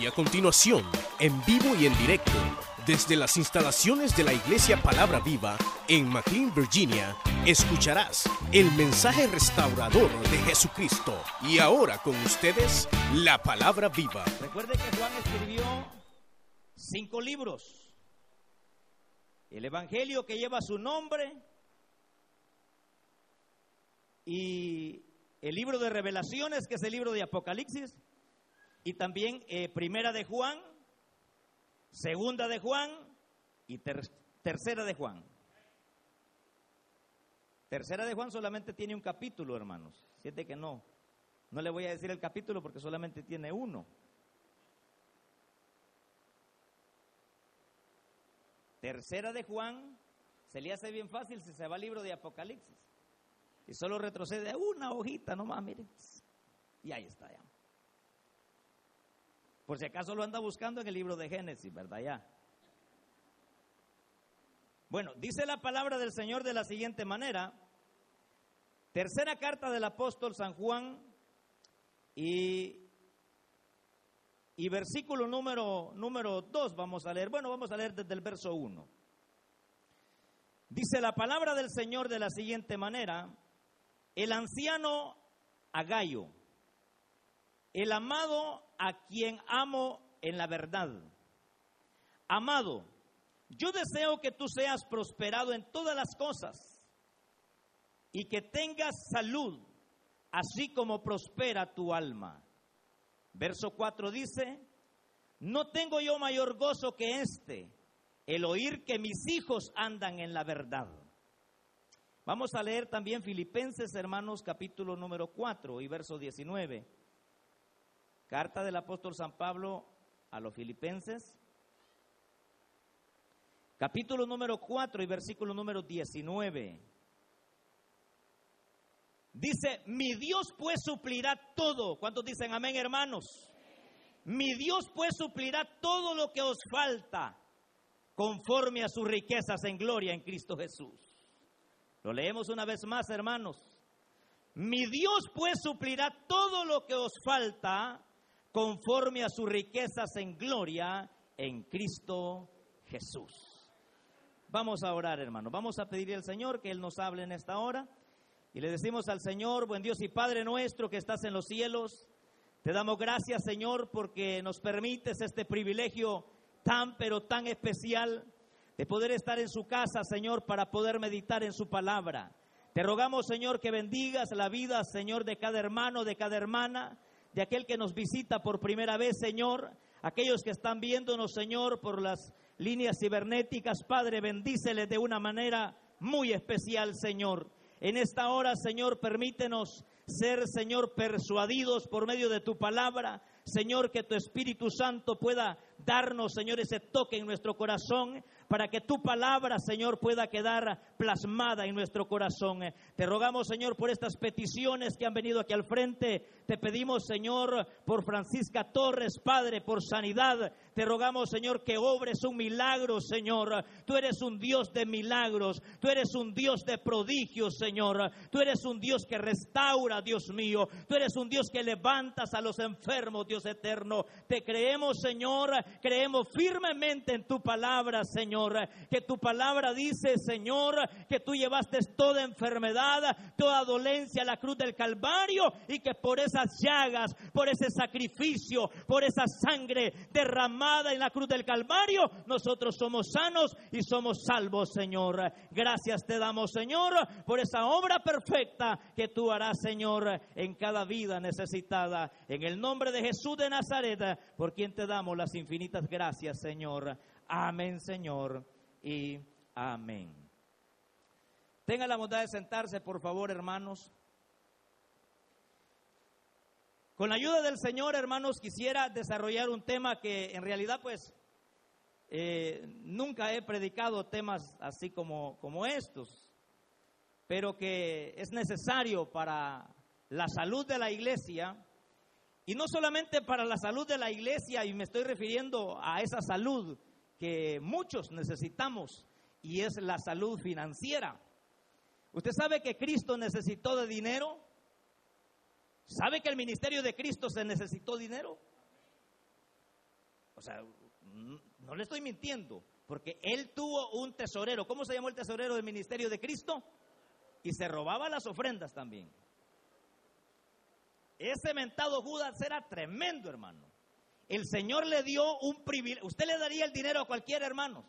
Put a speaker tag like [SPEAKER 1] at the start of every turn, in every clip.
[SPEAKER 1] Y a continuación, en vivo y en directo, desde las instalaciones de la Iglesia Palabra Viva en McLean, Virginia, escucharás el mensaje restaurador de Jesucristo. Y ahora con ustedes, la Palabra Viva.
[SPEAKER 2] Recuerde que Juan escribió cinco libros. El Evangelio que lleva su nombre y el libro de revelaciones, que es el libro de Apocalipsis, y también eh, Primera de Juan, Segunda de Juan y Tercera de Juan. Tercera de Juan solamente tiene un capítulo, hermanos. Siete que no. No le voy a decir el capítulo porque solamente tiene uno. Tercera de Juan se le hace bien fácil si se va al libro de Apocalipsis. Y solo retrocede una hojita nomás, miren. Y ahí está ya. Por si acaso lo anda buscando en el libro de Génesis, ¿verdad? Ya. Bueno, dice la palabra del Señor de la siguiente manera. Tercera carta del apóstol San Juan y, y versículo número, número 2 vamos a leer. Bueno, vamos a leer desde el verso 1. Dice la palabra del Señor de la siguiente manera. El anciano Agallo, el amado a quien amo en la verdad. Amado, yo deseo que tú seas prosperado en todas las cosas y que tengas salud, así como prospera tu alma. Verso 4 dice, no tengo yo mayor gozo que este, el oír que mis hijos andan en la verdad. Vamos a leer también Filipenses, hermanos, capítulo número 4 y verso 19. Carta del apóstol San Pablo a los filipenses, capítulo número 4 y versículo número 19. Dice, mi Dios pues suplirá todo. ¿Cuántos dicen amén, hermanos? Mi Dios pues suplirá todo lo que os falta conforme a sus riquezas en gloria en Cristo Jesús. Lo leemos una vez más, hermanos. Mi Dios pues suplirá todo lo que os falta conforme a sus riquezas en gloria en Cristo Jesús. Vamos a orar, hermano. Vamos a pedirle al Señor que Él nos hable en esta hora. Y le decimos al Señor, buen Dios y Padre nuestro que estás en los cielos, te damos gracias, Señor, porque nos permites este privilegio tan, pero tan especial de poder estar en su casa, Señor, para poder meditar en su palabra. Te rogamos, Señor, que bendigas la vida, Señor, de cada hermano, de cada hermana de aquel que nos visita por primera vez, Señor, aquellos que están viéndonos, Señor, por las líneas cibernéticas, Padre, bendíceles de una manera muy especial, Señor. En esta hora, Señor, permítenos ser, Señor, persuadidos por medio de tu palabra. Señor, que tu Espíritu Santo pueda darnos, Señor, ese toque en nuestro corazón para que tu palabra, Señor, pueda quedar plasmada en nuestro corazón. Te rogamos, Señor, por estas peticiones que han venido aquí al frente. Te pedimos, Señor, por Francisca Torres, Padre, por sanidad. Te rogamos, Señor, que obres un milagro, Señor. Tú eres un Dios de milagros. Tú eres un Dios de prodigios, Señor. Tú eres un Dios que restaura, Dios mío. Tú eres un Dios que levantas a los enfermos, Dios eterno. Te creemos, Señor. Creemos firmemente en tu palabra, Señor. Que tu palabra dice, Señor, que tú llevaste toda enfermedad, toda dolencia a la cruz del Calvario y que por esas llagas, por ese sacrificio, por esa sangre derramada en la cruz del Calvario, nosotros somos sanos y somos salvos, Señor. Gracias te damos, Señor, por esa obra perfecta que tú harás, Señor, en cada vida necesitada. En el nombre de Jesús de Nazaret, por quien te damos las infinitas gracias, Señor. Amén, Señor, y amén. Tenga la bondad de sentarse, por favor, hermanos. Con la ayuda del Señor, hermanos, quisiera desarrollar un tema que en realidad, pues, eh, nunca he predicado temas así como, como estos, pero que es necesario para la salud de la iglesia, y no solamente para la salud de la iglesia, y me estoy refiriendo a esa salud que muchos necesitamos y es la salud financiera. ¿Usted sabe que Cristo necesitó de dinero? ¿Sabe que el ministerio de Cristo se necesitó dinero? O sea, no le estoy mintiendo, porque él tuvo un tesorero. ¿Cómo se llamó el tesorero del ministerio de Cristo? Y se robaba las ofrendas también. Ese mentado Judas era tremendo, hermano. El Señor le dio un privilegio. Usted le daría el dinero a cualquier hermano.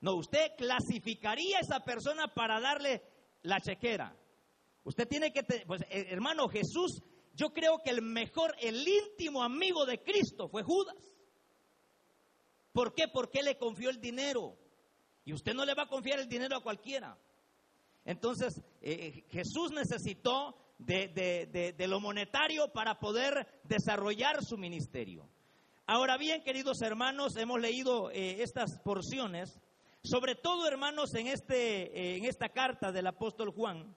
[SPEAKER 2] No, usted clasificaría a esa persona para darle la chequera. Usted tiene que, pues eh, hermano Jesús, yo creo que el mejor, el íntimo amigo de Cristo fue Judas. ¿Por qué? Porque le confió el dinero. Y usted no le va a confiar el dinero a cualquiera. Entonces, eh, eh, Jesús necesitó de, lo monetario para poder desarrollar su ministerio. Ahora bien, queridos hermanos, hemos leído estas porciones sobre todo, hermanos, en, este, en esta carta del apóstol Juan,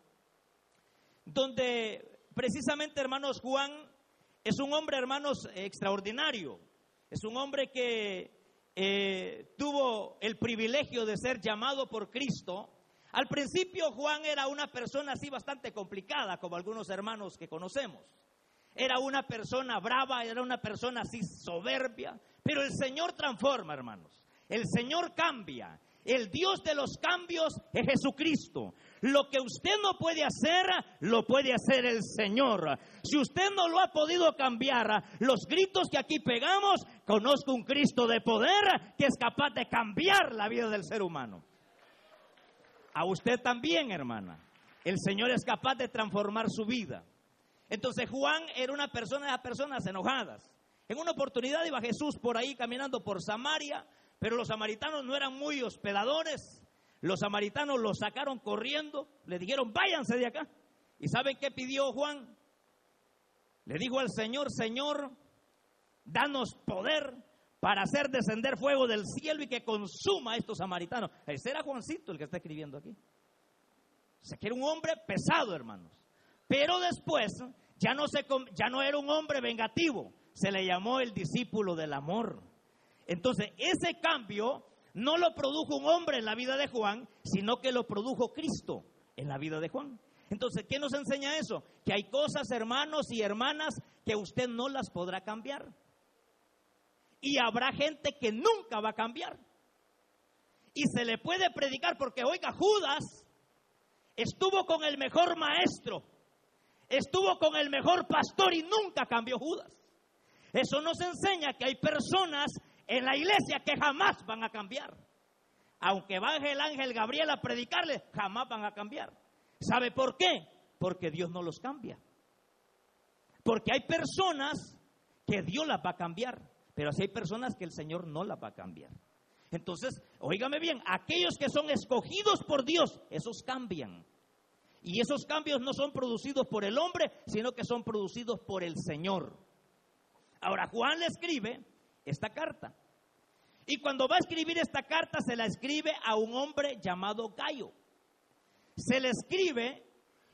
[SPEAKER 2] donde precisamente, hermanos, Juan es un hombre, hermanos, extraordinario. Es un hombre que eh, tuvo el privilegio de ser llamado por Cristo. Al principio Juan era una persona así bastante complicada, como algunos hermanos que conocemos. Era una persona brava, era una persona así soberbia, pero el Señor transforma, hermanos. El Señor cambia. El Dios de los cambios es Jesucristo. Lo que usted no puede hacer, lo puede hacer el Señor. Si usted no lo ha podido cambiar, los gritos que aquí pegamos, conozco un Cristo de poder que es capaz de cambiar la vida del ser humano. A usted también, hermana. El Señor es capaz de transformar su vida. Entonces Juan era una persona de personas enojadas. En una oportunidad iba Jesús por ahí caminando por Samaria pero los samaritanos no eran muy hospedadores. Los samaritanos los sacaron corriendo, le dijeron, váyanse de acá. ¿Y saben qué pidió Juan? Le dijo al Señor, Señor, danos poder para hacer descender fuego del cielo y que consuma a estos samaritanos. Ese era Juancito el que está escribiendo aquí. O sea, que era un hombre pesado, hermanos. Pero después ya no, se, ya no era un hombre vengativo, se le llamó el discípulo del amor. Entonces, ese cambio no lo produjo un hombre en la vida de Juan, sino que lo produjo Cristo en la vida de Juan. Entonces, ¿qué nos enseña eso? Que hay cosas, hermanos y hermanas, que usted no las podrá cambiar. Y habrá gente que nunca va a cambiar. Y se le puede predicar porque, oiga, Judas estuvo con el mejor maestro, estuvo con el mejor pastor y nunca cambió Judas. Eso nos enseña que hay personas en la iglesia que jamás van a cambiar. Aunque baje el ángel Gabriel a predicarle, jamás van a cambiar. ¿Sabe por qué? Porque Dios no los cambia. Porque hay personas que Dios las va a cambiar, pero así hay personas que el Señor no las va a cambiar. Entonces, óigame bien, aquellos que son escogidos por Dios, esos cambian. Y esos cambios no son producidos por el hombre, sino que son producidos por el Señor. Ahora, Juan le escribe esta carta. Y cuando va a escribir esta carta se la escribe a un hombre llamado Gallo. Se le escribe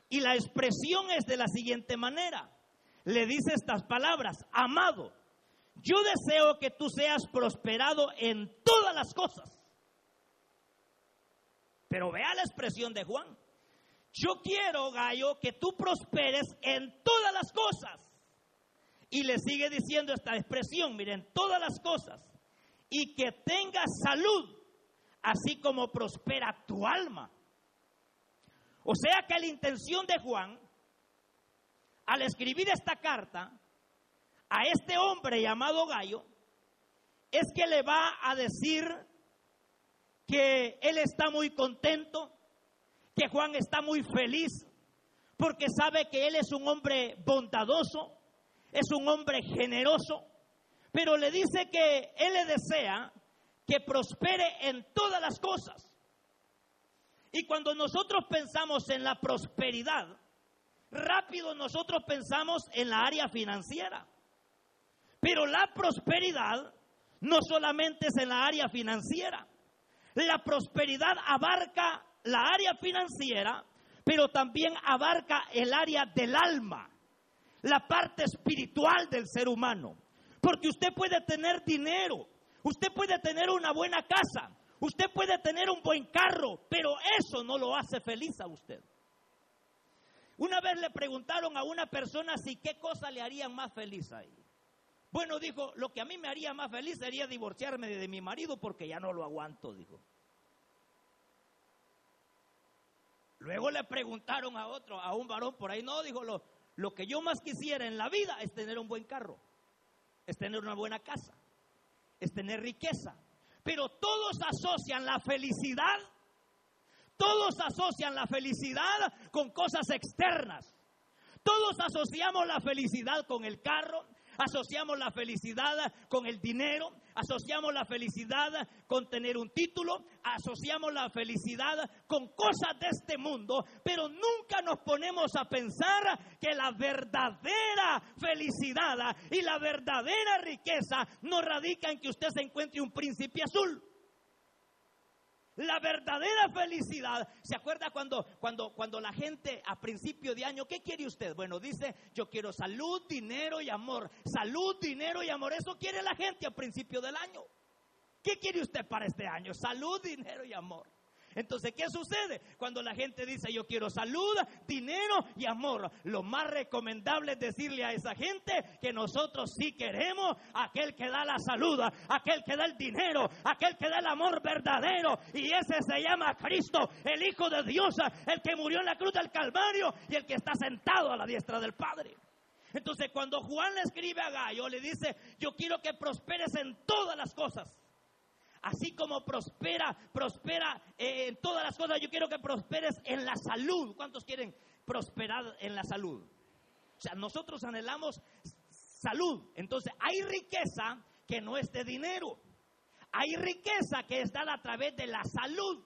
[SPEAKER 2] y la expresión es de la siguiente manera. Le dice estas palabras, amado, yo deseo que tú seas prosperado en todas las cosas. Pero vea la expresión de Juan. Yo quiero, Gallo, que tú prosperes en todas las cosas y le sigue diciendo esta expresión, miren, todas las cosas, y que tengas salud, así como prospera tu alma. O sea que la intención de Juan, al escribir esta carta a este hombre llamado Gallo, es que le va a decir que él está muy contento, que Juan está muy feliz, porque sabe que él es un hombre bondadoso, es un hombre generoso, pero le dice que Él le desea que prospere en todas las cosas. Y cuando nosotros pensamos en la prosperidad, rápido nosotros pensamos en la área financiera. Pero la prosperidad no solamente es en la área financiera. La prosperidad abarca la área financiera, pero también abarca el área del alma la parte espiritual del ser humano. Porque usted puede tener dinero, usted puede tener una buena casa, usted puede tener un buen carro, pero eso no lo hace feliz a usted. Una vez le preguntaron a una persona si qué cosa le harían más feliz ahí. Bueno, dijo, lo que a mí me haría más feliz sería divorciarme de mi marido porque ya no lo aguanto, dijo. Luego le preguntaron a otro, a un varón por ahí, no, dijo, lo, lo que yo más quisiera en la vida es tener un buen carro, es tener una buena casa, es tener riqueza. Pero todos asocian la felicidad, todos asocian la felicidad con cosas externas. Todos asociamos la felicidad con el carro, asociamos la felicidad con el dinero, asociamos la felicidad con tener un título, asociamos la felicidad con cosas de este mundo, pero nunca nos ponemos a pensar que la verdadera felicidad y la verdadera riqueza no radica en que usted se encuentre un príncipe azul. La verdadera felicidad. ¿Se acuerda cuando, cuando, cuando la gente a principio de año, ¿qué quiere usted? Bueno, dice, yo quiero salud, dinero y amor. Salud, dinero y amor. Eso quiere la gente a principio del año. ¿Qué quiere usted para este año? Salud, dinero y amor. Entonces, ¿qué sucede? Cuando la gente dice yo quiero salud, dinero y amor, lo más recomendable es decirle a esa gente que nosotros sí queremos aquel que da la salud, aquel que da el dinero, aquel que da el amor verdadero. Y ese se llama Cristo, el Hijo de Dios, el que murió en la cruz del Calvario y el que está sentado a la diestra del Padre. Entonces, cuando Juan le escribe a Gallo, le dice, yo quiero que prosperes en todas las cosas Así como prospera, prospera eh, en todas las cosas, yo quiero que prosperes en la salud. ¿Cuántos quieren prosperar en la salud? O sea, nosotros anhelamos salud. Entonces, hay riqueza que no es de dinero. Hay riqueza que es dada a través de la salud.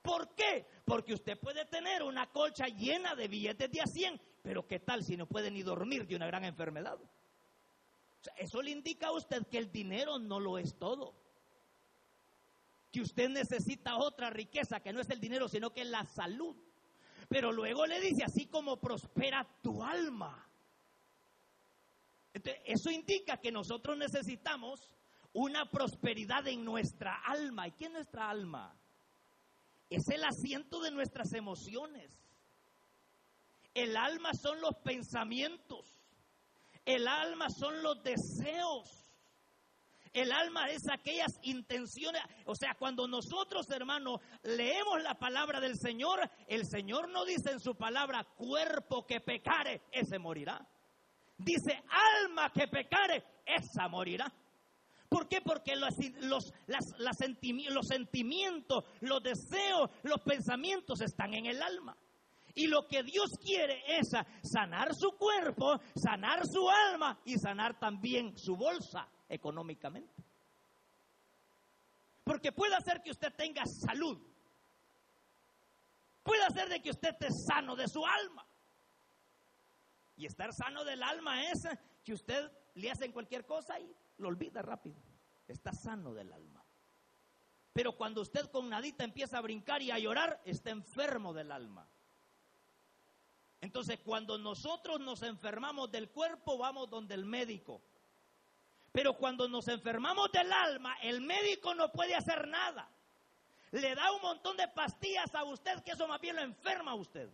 [SPEAKER 2] ¿Por qué? Porque usted puede tener una colcha llena de billetes de a 100, pero ¿qué tal si no puede ni dormir de una gran enfermedad? O sea, eso le indica a usted que el dinero no lo es todo que usted necesita otra riqueza que no es el dinero, sino que es la salud. Pero luego le dice, así como prospera tu alma. eso indica que nosotros necesitamos una prosperidad en nuestra alma. ¿Y qué es nuestra alma? Es el asiento de nuestras emociones. El alma son los pensamientos. El alma son los deseos. El alma es aquellas intenciones, o sea, cuando nosotros, hermanos, leemos la palabra del Señor, el Señor no dice en su palabra, cuerpo que pecare, ese morirá. Dice, alma que pecare, esa morirá. ¿Por qué? Porque los, los, los sentimientos, los deseos, los pensamientos están en el alma. Y lo que Dios quiere es sanar su cuerpo, sanar su alma y sanar también su bolsa económicamente. Porque puede hacer que usted tenga salud. Puede hacer de que usted esté sano de su alma. Y estar sano del alma es que usted le hace cualquier cosa y lo olvida rápido. Está sano del alma. Pero cuando usted con nadita empieza a brincar y a llorar, está enfermo del alma. Entonces, cuando nosotros nos enfermamos del cuerpo, vamos donde el médico. Pero cuando nos enfermamos del alma, el médico no puede hacer nada. Le da un montón de pastillas a usted que eso más bien lo enferma a usted.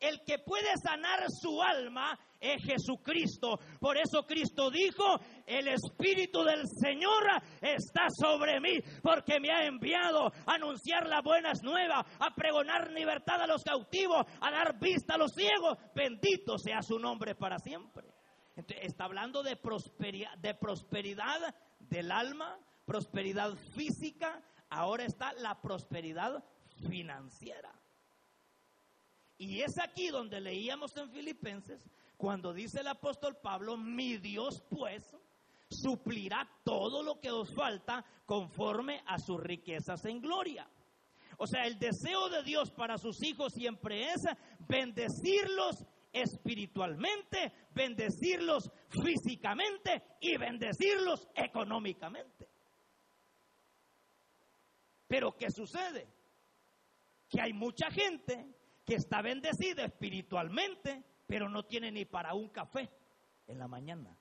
[SPEAKER 2] El que puede sanar su alma es Jesucristo. Por eso Cristo dijo, el Espíritu del Señor está sobre mí, porque me ha enviado a anunciar las buenas nuevas, a pregonar libertad a los cautivos, a dar vista a los ciegos. Bendito sea su nombre para siempre está hablando de prosperidad, de prosperidad del alma, prosperidad física, ahora está la prosperidad financiera. Y es aquí donde leíamos en Filipenses, cuando dice el apóstol Pablo, mi Dios pues suplirá todo lo que os falta conforme a sus riquezas en gloria. O sea, el deseo de Dios para sus hijos siempre es bendecirlos espiritualmente, bendecirlos físicamente y bendecirlos económicamente. Pero ¿qué sucede? Que hay mucha gente que está bendecida espiritualmente, pero no tiene ni para un café en la mañana.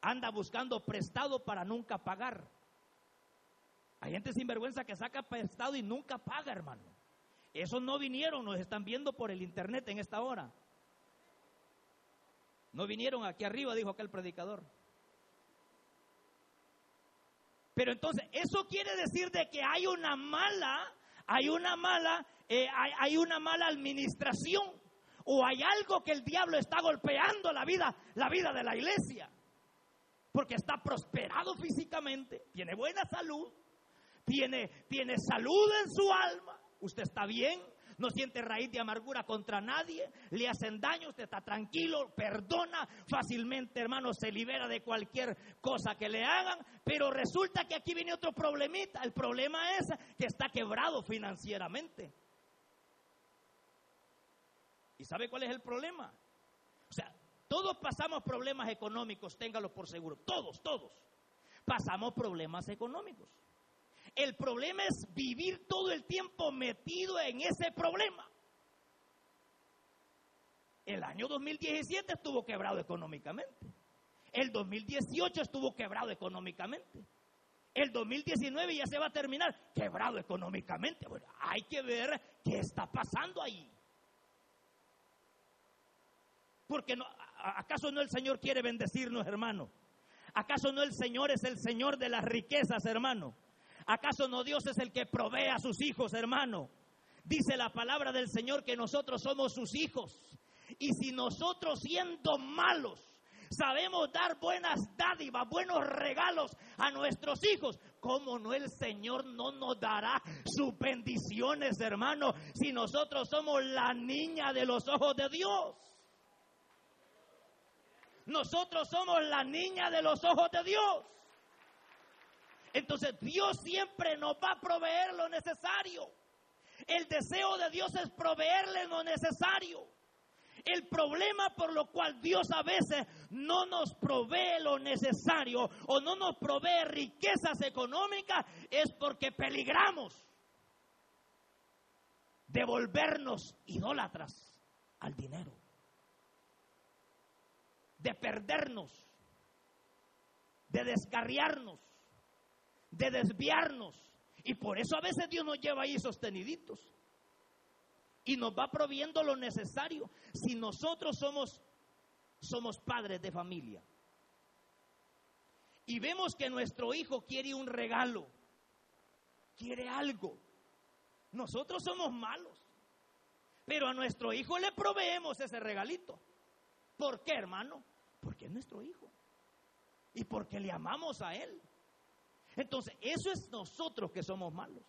[SPEAKER 2] Anda buscando prestado para nunca pagar. Hay gente sin vergüenza que saca prestado y nunca paga, hermano. Esos no vinieron, nos están viendo por el internet en esta hora. No vinieron aquí arriba, dijo aquel predicador. Pero entonces, eso quiere decir de que hay una mala, hay una mala, eh, hay, hay una mala administración o hay algo que el diablo está golpeando la vida, la vida de la iglesia. Porque está prosperado físicamente, tiene buena salud, tiene, tiene salud en su alma, usted está bien, no siente raíz de amargura contra nadie, le hacen daño, usted está tranquilo, perdona fácilmente, hermano, se libera de cualquier cosa que le hagan, pero resulta que aquí viene otro problemita. El problema es que está quebrado financieramente. ¿Y sabe cuál es el problema? O sea, todos pasamos problemas económicos, téngalo por seguro, todos, todos. Pasamos problemas económicos. El problema es vivir todo el tiempo metido en ese problema. El año 2017 estuvo quebrado económicamente. El 2018 estuvo quebrado económicamente. El 2019 ya se va a terminar quebrado económicamente. Bueno, hay que ver qué está pasando ahí. Porque ¿acaso no el Señor quiere bendecirnos, hermano? ¿Acaso no el Señor es el Señor de las riquezas, hermano? ¿Acaso no Dios es el que provee a sus hijos, hermano? Dice la palabra del Señor que nosotros somos sus hijos. Y si nosotros siendo malos sabemos dar buenas dádivas, buenos regalos a nuestros hijos, ¿cómo no el Señor no nos dará sus bendiciones, hermano? Si nosotros somos la niña de los ojos de Dios. Nosotros somos la niña de los ojos de Dios. Entonces Dios siempre nos va a proveer lo necesario. El deseo de Dios es proveerle lo necesario. El problema por lo cual Dios a veces no nos provee lo necesario o no nos provee riquezas económicas es porque peligramos de volvernos idólatras al dinero, de perdernos, de descarriarnos de desviarnos. Y por eso a veces Dios nos lleva ahí sosteniditos. Y nos va proviendo lo necesario. Si nosotros somos, somos padres de familia. Y vemos que nuestro hijo quiere un regalo. Quiere algo. Nosotros somos malos. Pero a nuestro hijo le proveemos ese regalito. ¿Por qué, hermano? Porque es nuestro hijo. Y porque le amamos a él. Entonces, eso es nosotros que somos malos.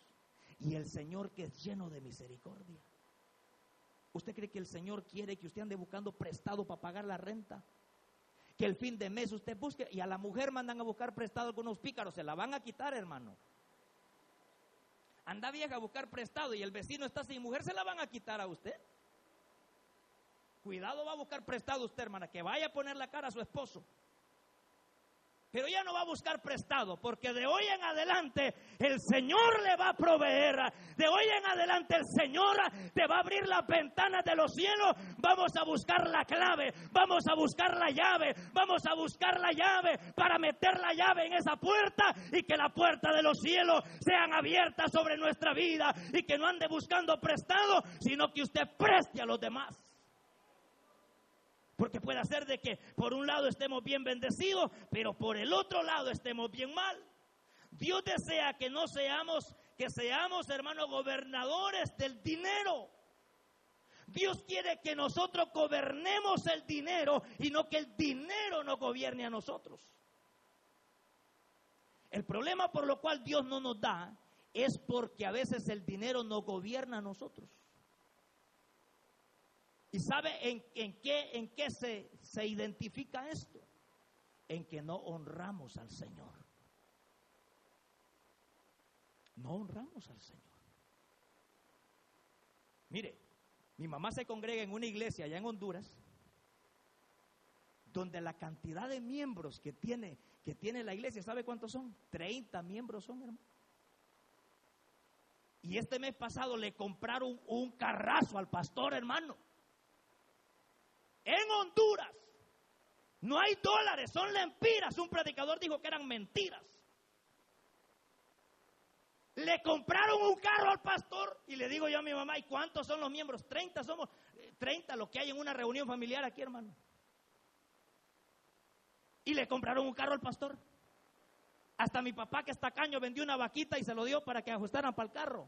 [SPEAKER 2] Y el Señor que es lleno de misericordia. ¿Usted cree que el Señor quiere que usted ande buscando prestado para pagar la renta? Que el fin de mes usted busque y a la mujer mandan a buscar prestado algunos pícaros, se la van a quitar, hermano. Anda vieja a buscar prestado y el vecino está sin mujer, se la van a quitar a usted. Cuidado va a buscar prestado usted, hermana, que vaya a poner la cara a su esposo. Pero ya no va a buscar prestado, porque de hoy en adelante el Señor le va a proveer. De hoy en adelante el Señor te va a abrir las ventanas de los cielos. Vamos a buscar la clave, vamos a buscar la llave, vamos a buscar la llave para meter la llave en esa puerta y que la puerta de los cielos sean abiertas sobre nuestra vida y que no ande buscando prestado, sino que usted preste a los demás. Porque puede ser de que por un lado estemos bien bendecidos, pero por el otro lado estemos bien mal. Dios desea que no seamos, que seamos, hermanos, gobernadores del dinero. Dios quiere que nosotros gobernemos el dinero y no que el dinero nos gobierne a nosotros. El problema por lo cual Dios no nos da es porque a veces el dinero nos gobierna a nosotros. ¿Y sabe en, qué, en qué se, identifica esto? En que no honramos al Señor. No honramos al Señor. Mire, mi mamá se congrega en una iglesia allá en Honduras, donde la cantidad de miembros que tiene, que tiene la iglesia, ¿sabe cuántos son? 30 miembros son, hermano. Y este mes pasado le compraron un carrazo al pastor, hermano en Honduras no hay dólares, son lempiras. Un predicador dijo que eran mentiras. Le compraron un carro al pastor y le digo yo a mi mamá, ¿y cuántos son los miembros? 30 somos, 30 lo que hay en una reunión familiar aquí, hermano. Y le compraron un carro al pastor. Hasta mi papá, que está caño, vendió una vaquita y se lo dio para que ajustaran para el carro.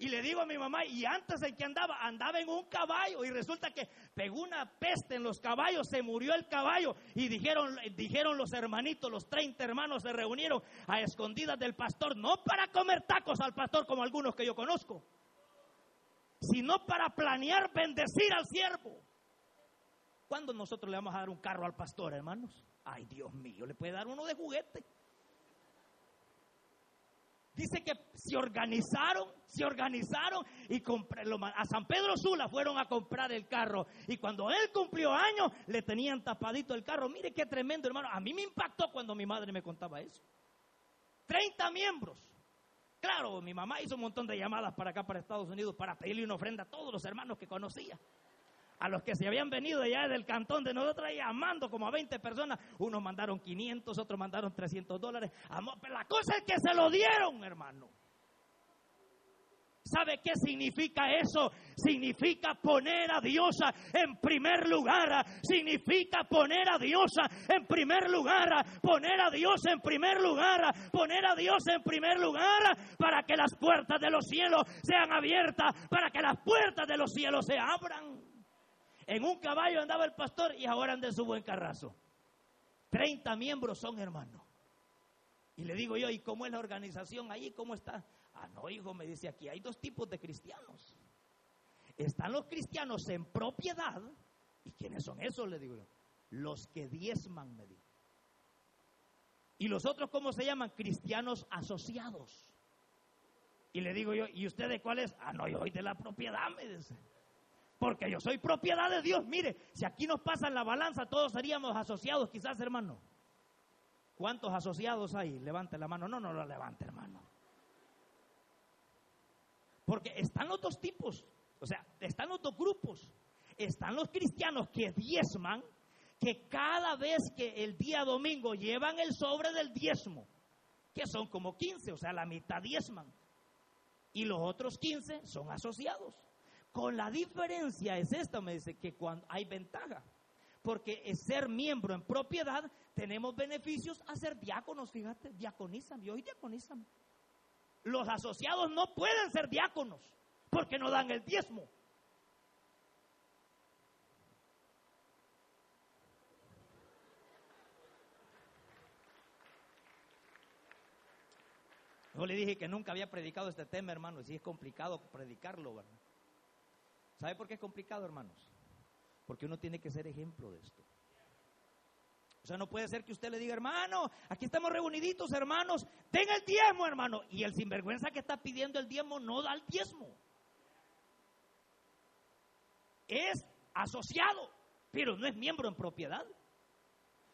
[SPEAKER 2] Y le digo a mi mamá, y antes en que andaba, andaba en un caballo y resulta que pegó una peste en los caballos, se murió el caballo y dijeron, dijeron los hermanitos, los 30 hermanos se reunieron a escondidas del pastor, no para comer tacos al pastor como algunos que yo conozco, sino para planear bendecir al siervo. ¿Cuándo nosotros le vamos a dar un carro al pastor, hermanos? Ay, Dios mío, le puede dar uno de juguete. Dice que se organizaron, se organizaron y a San Pedro Sula fueron a comprar el carro. Y cuando él cumplió años, le tenían tapadito el carro. Mire qué tremendo, hermano. A mí me impactó cuando mi madre me contaba eso. 30 miembros. Claro, mi mamá hizo un montón de llamadas para acá, para Estados Unidos, para pedirle una ofrenda a todos los hermanos que conocía a los que se habían venido ya del cantón de nosotros llamando como a 20 personas. Unos mandaron 500, otros mandaron 300 dólares. Pero la cosa es que se lo dieron, hermano. ¿Sabe qué significa eso? Significa poner a Dios en primer lugar. Significa poner a Dios en primer lugar. Poner a Dios en primer lugar. Poner a Dios en primer lugar para que las puertas de los cielos sean abiertas. Para que las puertas de los cielos se abran. En un caballo andaba el pastor y ahora anda en su buen carrazo. 30 miembros son hermanos. Y le digo yo, ¿y cómo es la organización ahí? ¿Cómo está? Ah, no, hijo, me dice aquí, hay dos tipos de cristianos. Están los cristianos en propiedad. ¿Y quiénes son esos? Le digo yo. Los que diezman, me dijo. ¿Y los otros cómo se llaman? Cristianos asociados. Y le digo yo, ¿y ustedes cuáles? Ah, no, yo soy de la propiedad, me dice. Porque yo soy propiedad de Dios. Mire, si aquí nos pasa la balanza, todos seríamos asociados, quizás, hermano. ¿Cuántos asociados hay? Levante la mano. No, no lo levante, hermano. Porque están los dos tipos. O sea, están los dos grupos. Están los cristianos que diezman, que cada vez que el día domingo llevan el sobre del diezmo, que son como 15, o sea, la mitad diezman. Y los otros 15 son asociados. Con la diferencia es esta, me dice, que cuando hay ventaja. Porque es ser miembro en propiedad, tenemos beneficios a ser diáconos, fíjate, diaconizan, yo hoy diaconizan. Los asociados no pueden ser diáconos porque no dan el diezmo. Yo le dije que nunca había predicado este tema, hermano, y si es complicado predicarlo, ¿verdad? ¿Sabe por qué es complicado, hermanos? Porque uno tiene que ser ejemplo de esto. O sea, no puede ser que usted le diga, hermano, aquí estamos reuniditos, hermanos, den el diezmo, hermano. Y el sinvergüenza que está pidiendo el diezmo no da el diezmo. Es asociado, pero no es miembro en propiedad.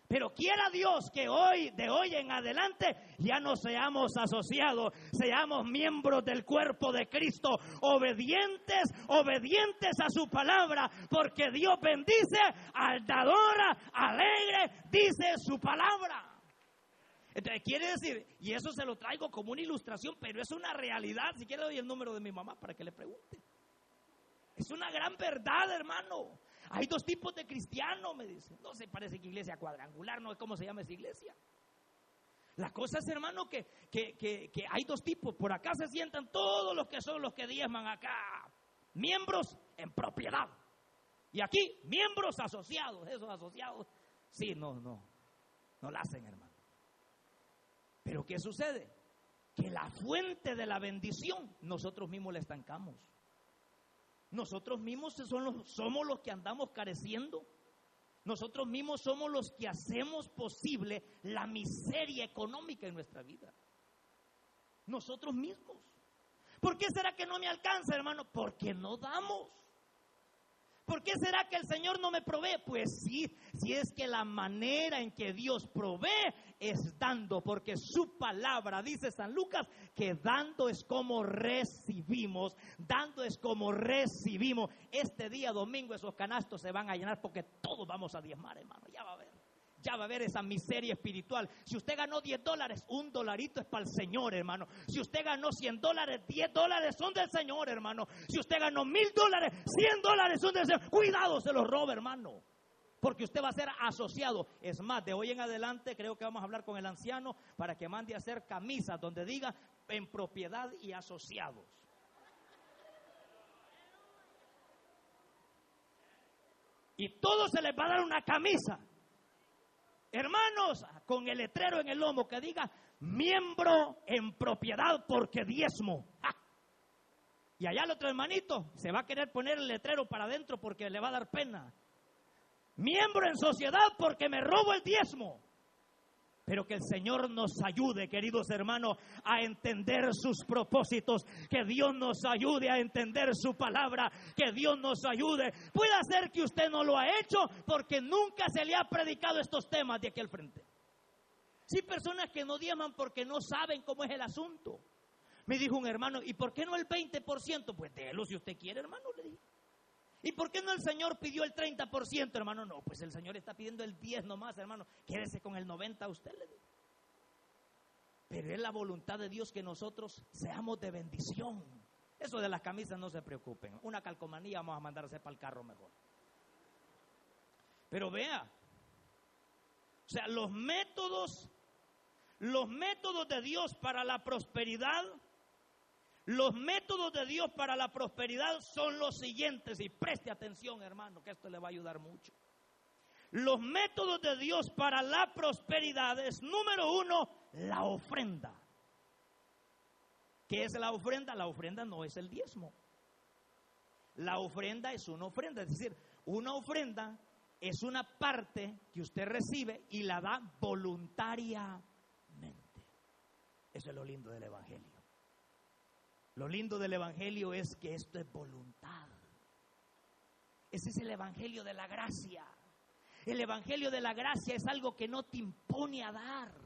[SPEAKER 2] Pero quiera Dios que hoy, de hoy en adelante, ya no seamos asociados, seamos miembros del cuerpo de Cristo, obedientes, obedientes a su palabra, porque Dios bendice al dador alegre, dice su palabra. Entonces, quiere decir, y eso se lo traigo como una ilustración, pero es una realidad. Si quiere, doy el número de mi mamá para que le pregunte. Es una gran verdad, hermano. Hay dos tipos de cristianos, me dicen. No se parece que iglesia cuadrangular, no es como se llama esa iglesia. La cosa es, hermano, que, que, hay dos tipos. Por acá se sientan todos los que son los que diezman acá. Miembros en propiedad. Y aquí, miembros asociados. Esos asociados, sí, no, no. No la hacen, hermano. Pero ¿qué sucede? Que la fuente de la bendición nosotros mismos la estancamos. Nosotros mismos somos los que andamos careciendo. Nosotros mismos somos los que hacemos posible la miseria económica en nuestra vida. Nosotros mismos. ¿Por qué será que no me alcanza, hermano? Porque no damos. ¿Por qué será que el Señor no me provee? Pues sí, si es que la manera en que Dios provee es dando, porque su palabra, dice San Lucas, que dando es como recibimos, dando es como recibimos. Este día domingo esos canastos se van a llenar porque todos vamos a diezmar, hermano, ya va a ver va a haber esa miseria espiritual. Si usted ganó 10 dólares, un dolarito es para el Señor, hermano. Si usted ganó 100 dólares, 10 dólares son del Señor, hermano. Si usted ganó mil dólares, 100 dólares son del Señor. Cuidado, se los roba, hermano. porque usted va a ser asociado. Es más, de hoy en adelante creo que vamos a hablar con el anciano para que mande a hacer camisas donde diga en propiedad y asociados. Y todo se les va a dar una camisa. Hermanos, con el letrero en el lomo que diga miembro en propiedad porque diezmo. Y allá el otro hermanito se va a querer poner el letrero para adentro porque le va a dar pena. Miembro en sociedad porque me robo el diezmo. Pero que el Señor nos ayude, queridos hermanos, a entender sus propósitos. Que Dios nos ayude a entender su palabra. Que Dios nos ayude. Puede ser que usted no lo ha hecho porque nunca se le ha predicado estos temas de aquí al frente. Si personas que no diezman porque no saben cómo es el asunto. Me dijo un hermano, ¿y por qué no el 20%? Pues délo si usted quiere, hermano, le dije. ¿Y por qué no el Señor pidió el 30%, hermano? No, pues el Señor está pidiendo el 10 nomás, hermano. Quédese con el 90 a usted, le digo. Pero es la voluntad de Dios que nosotros seamos de bendición. Eso de las camisas no se preocupen. Una calcomanía vamos a mandarse para el carro mejor. Pero vea, o sea, los métodos, los métodos de Dios para la prosperidad los métodos de Dios para la prosperidad son los siguientes, y preste atención hermano, que esto le va a ayudar mucho. Los métodos de Dios para la prosperidad es, número uno, la ofrenda. ¿Qué es la ofrenda? La ofrenda no es el diezmo. La ofrenda es una ofrenda, es decir, una ofrenda es una parte que usted recibe y la da voluntariamente. Eso es lo lindo del Evangelio. Lo lindo del Evangelio es que esto es voluntad. Ese es el Evangelio de la gracia. El Evangelio de la gracia es algo que no te impone a dar.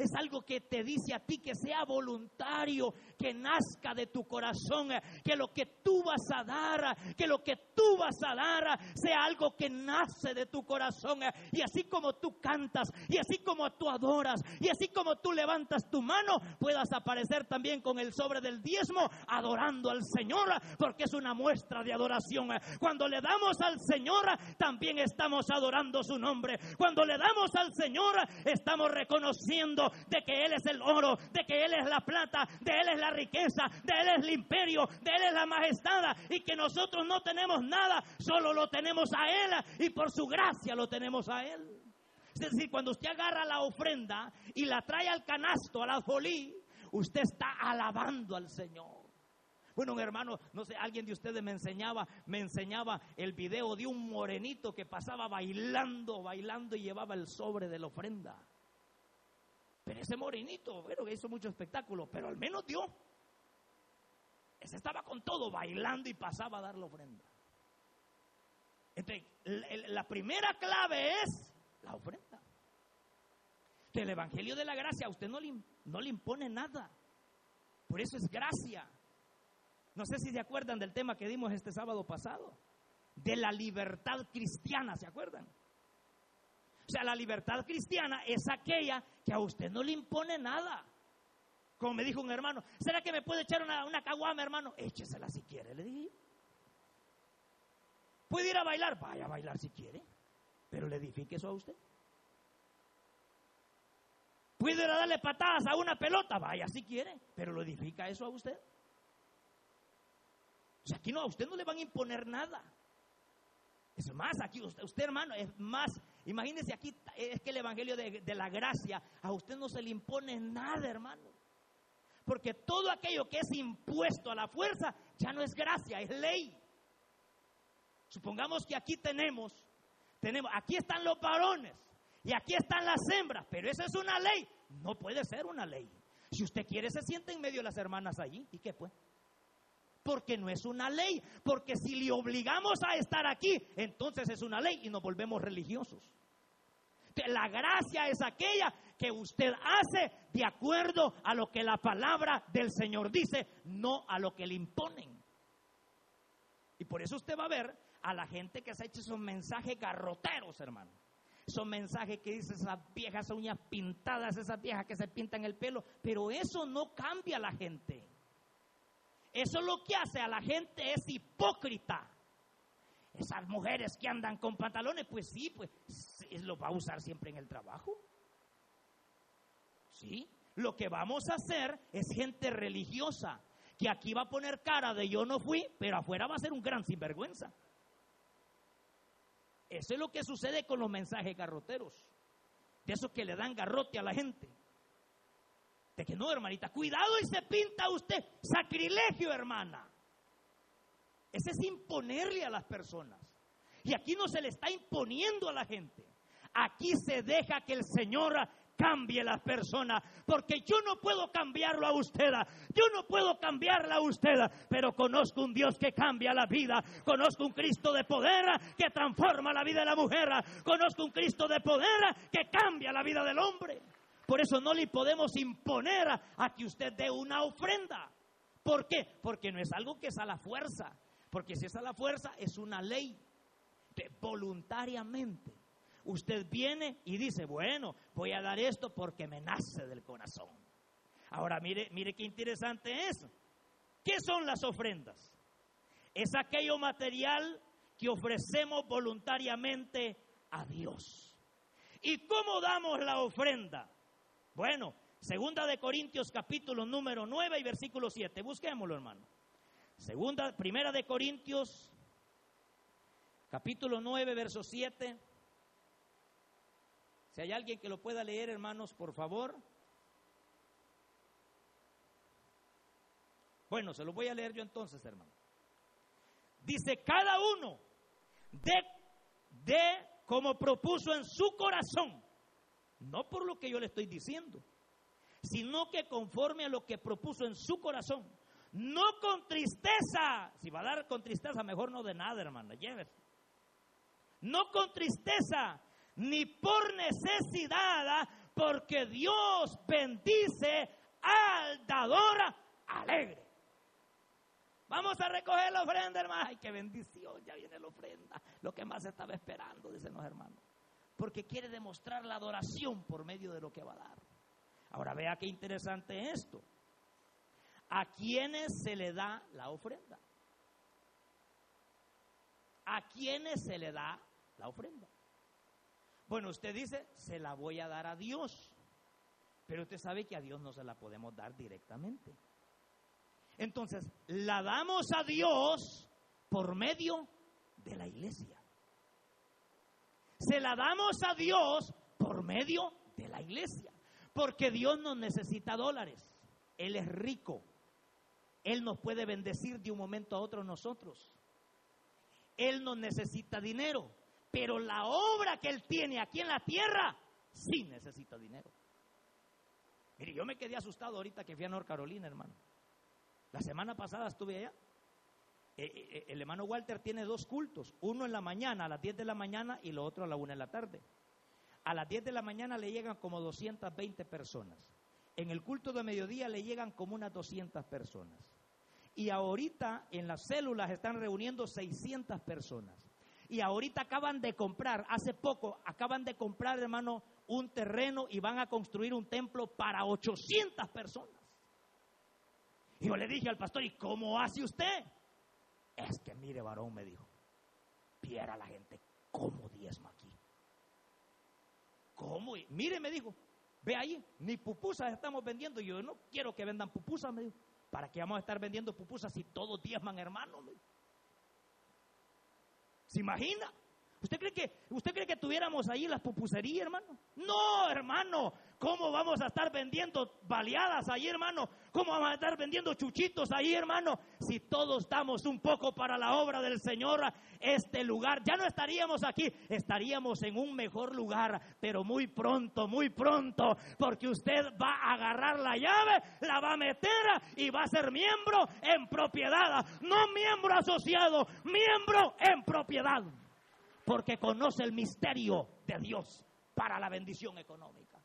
[SPEAKER 2] Es algo que te dice a ti que sea voluntario, que nazca de tu corazón, que lo que tú vas a dar, que lo que tú vas a dar sea algo que nace de tu corazón. Y así como tú cantas, y así como tú adoras, y así como tú levantas tu mano, puedas aparecer también con el sobre del diezmo, adorando al Señor, porque es una muestra de adoración. Cuando le damos al Señor, también estamos adorando su nombre. Cuando le damos al Señor, estamos reconociendo de que Él es el oro, de que Él es la plata, de Él es la riqueza, de Él es el imperio, de Él es la majestad y que nosotros no tenemos nada, solo lo tenemos a Él y por su gracia lo tenemos a Él. Es decir, cuando usted agarra la ofrenda y la trae al canasto, a la jolí, usted está alabando al Señor. Bueno, un hermano, no sé, alguien de ustedes me enseñaba, me enseñaba el video de un morenito que pasaba bailando, bailando y llevaba el sobre de la ofrenda. Pero ese morenito, bueno, que hizo mucho espectáculo, pero al menos dio. Ese estaba con todo, bailando y pasaba a dar la ofrenda. Entonces, la primera clave es la ofrenda. el Evangelio de la Gracia a usted no le, no le impone nada. Por eso es gracia. No sé si se acuerdan del tema que dimos este sábado pasado, de la libertad cristiana, ¿se acuerdan? O sea, la libertad cristiana es aquella que a usted no le impone nada. Como me dijo un hermano, ¿será que me puede echar una, una caguama, hermano? Échesela si quiere, le dije. ¿Puede ir a bailar? Vaya a bailar si quiere, pero le edifique eso a usted. ¿Puede ir a darle patadas a una pelota? Vaya si quiere, pero lo edifica eso a usted. O sea, aquí no, a usted no le van a imponer nada. Es más, aquí usted, usted hermano, es más Imagínese aquí, es que el Evangelio de, de, la gracia a usted no se le impone nada, hermano. Porque todo aquello que es impuesto a la fuerza ya no es gracia, es ley. Supongamos que aquí tenemos, tenemos, aquí están los varones y aquí están las hembras, pero esa es una ley. No puede ser una ley. Si usted quiere, se siente en medio de las hermanas allí. ¿Y qué pues? porque no es una ley, porque si le obligamos a estar aquí, entonces es una ley y nos volvemos religiosos. La gracia es aquella que usted hace de acuerdo a lo que la palabra del Señor dice, no a lo que le imponen. Y por eso usted va a ver a la gente que se ha hecho esos mensajes garroteros, hermano. Esos mensajes que dicen esas viejas uñas pintadas, esas viejas que se pintan el pelo, pero eso no cambia a la gente. Eso lo que hace a la gente es hipócrita. Esas mujeres que andan con pantalones, pues sí, pues lo va a usar siempre en el trabajo. ¿Sí? Lo que vamos a hacer es gente religiosa, que aquí va a poner cara de yo no fui, pero afuera va a ser un gran sinvergüenza. Eso es lo que sucede con los mensajes garroteros, de esos que le dan garrote a la gente. De que no, hermanita, cuidado y se pinta usted. Sacrilegio, hermana. Ese es imponerle a las personas. Y aquí no se le está imponiendo a la gente. Aquí se deja que el Señor cambie las personas, porque yo no puedo cambiarlo a usted, yo no puedo cambiarla a usted, pero conozco un Dios que cambia la vida, conozco un Cristo de poder que transforma la vida de la mujer, conozco un Cristo de poder que cambia la vida del hombre. Por eso no le podemos imponer a, que usted dé una ofrenda. ¿Por qué? Porque no es algo que es a la fuerza, porque si es a la fuerza es una ley voluntariamente usted viene y dice, bueno, voy a dar esto porque me nace del corazón. Ahora mire, mire qué interesante es. ¿Qué son las ofrendas? Es aquello material que ofrecemos voluntariamente a Dios. ¿Y cómo damos la ofrenda? Bueno, segunda de Corintios capítulo número 9 y versículo 7. Busquémoslo, hermano. Segunda, primera de Corintios capítulo 9, verso 7. Si hay alguien que lo pueda leer, hermanos, por favor. Bueno, se lo voy a leer yo entonces, hermano. Dice, cada uno de, de como propuso en su corazón, no por lo que yo le estoy diciendo, sino que conforme a lo que propuso en su corazón, no con tristeza, si va a dar con tristeza, mejor no de nada, hermano, llévese. No con tristeza, ni por necesidad, porque Dios bendice al dador alegre. Vamos a recoger la ofrenda, hermano. Ay, qué bendición, ya viene la ofrenda. Lo que más estaba esperando, dicen los hermanos. Porque quiere demostrar la adoración por medio de lo que va a dar. Ahora vea qué interesante esto. ¿A quiénes se le da la ofrenda? ¿A quiénes se le da la ofrenda? Bueno, usted dice, se la voy a dar a Dios. Pero usted sabe que a Dios no se la podemos dar directamente. Entonces, la damos a Dios por medio de la iglesia. Se la damos a Dios por medio de la iglesia. Porque Dios no necesita dólares. Él es rico. Él nos puede bendecir de un momento a otro nosotros. Él no necesita dinero. Pero la obra que él tiene aquí en la tierra sí necesita dinero. Mire, yo me quedé asustado ahorita que fui a North Carolina, hermano. La semana pasada estuve allá. Eh, eh, eh, el hermano Walter tiene dos cultos, uno en la mañana, a las 10 de la mañana, y lo otro a la 1 de la tarde. A las 10 de la mañana le llegan como 220 personas. En el culto de mediodía le llegan como unas 200 personas. Y ahorita en las células están reuniendo 600 personas. Y ahorita acaban de comprar, hace poco, acaban de comprar, hermano, un terreno y van a construir un templo para 800 personas. Y yo le dije al pastor, ¿y cómo hace usted? Es que mire, varón, me dijo, viera la gente cómo diezma aquí. ¿Cómo? mire, me dijo, ve ahí, ni pupusas estamos vendiendo. Yo no quiero que vendan pupusas, me dijo. ¿Para qué vamos a estar vendiendo pupusas si todos diezman, hermano? ¿Se imagina? ¿Usted cree que, usted cree que tuviéramos ahí las pupuserías, hermano? No, hermano. ¿Cómo vamos a estar vendiendo baleadas ahí, hermano? ¿Cómo vamos a estar vendiendo chuchitos ahí, hermano? Si todos damos un poco para la obra del Señor, este lugar, ya no estaríamos aquí, estaríamos en un mejor lugar, pero muy pronto, muy pronto, porque usted va a agarrar la llave, la va a meter y va a ser miembro en propiedad, no miembro asociado, miembro en propiedad, porque conoce el misterio de Dios para la bendición económica.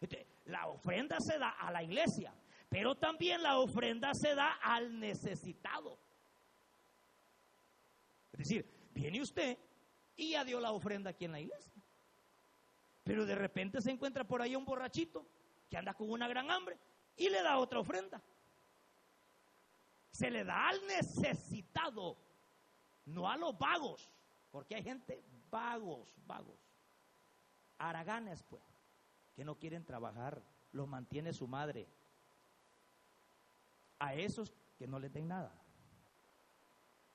[SPEAKER 2] Este, la ofrenda se da a la iglesia, pero también la ofrenda se da al necesitado. Es decir, viene usted y ya dio la ofrenda aquí en la iglesia. Pero de repente se encuentra por ahí un borrachito que anda con una gran hambre y le da otra ofrenda. Se le da al necesitado, no a los vagos. Porque hay gente vagos, vagos, haraganes, pues, que no quieren trabajar, los mantiene su madre. A esos que no les den nada.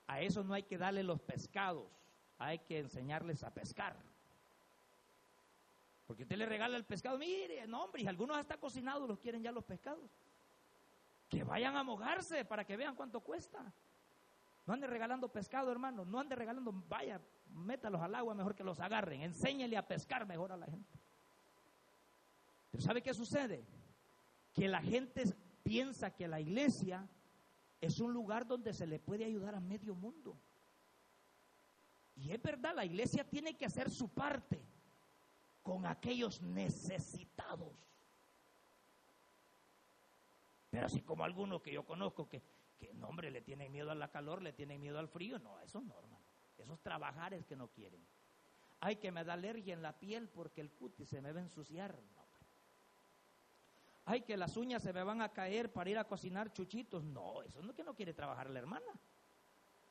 [SPEAKER 2] A esos no hay que darle los pescados, hay que enseñarles a pescar. Porque usted le regala el pescado, mire, no hombre, y algunos hasta cocinados los quieren ya los pescados. Que vayan a mojarse para que vean cuánto cuesta. No ande regalando pescado, hermano. No ande regalando, vaya, métalos al agua mejor que los agarren. Enséñele a pescar mejor a la gente. ¿Sabe qué sucede? Que la gente piensa que la iglesia es un lugar donde se le puede ayudar a medio mundo. Y es verdad, la iglesia tiene que hacer su parte con aquellos necesitados. Pero así como algunos que yo conozco que, que no, hombre, le tienen miedo a la calor, le tienen miedo al frío, no, eso no, hermano. Esos trabajares que no quieren. Ay, que me da alergia en la piel porque el cutis se me va a ensuciar. No. Ay, que las uñas se me van a caer para ir a cocinar chuchitos. No, eso no que no quiere trabajar la hermana.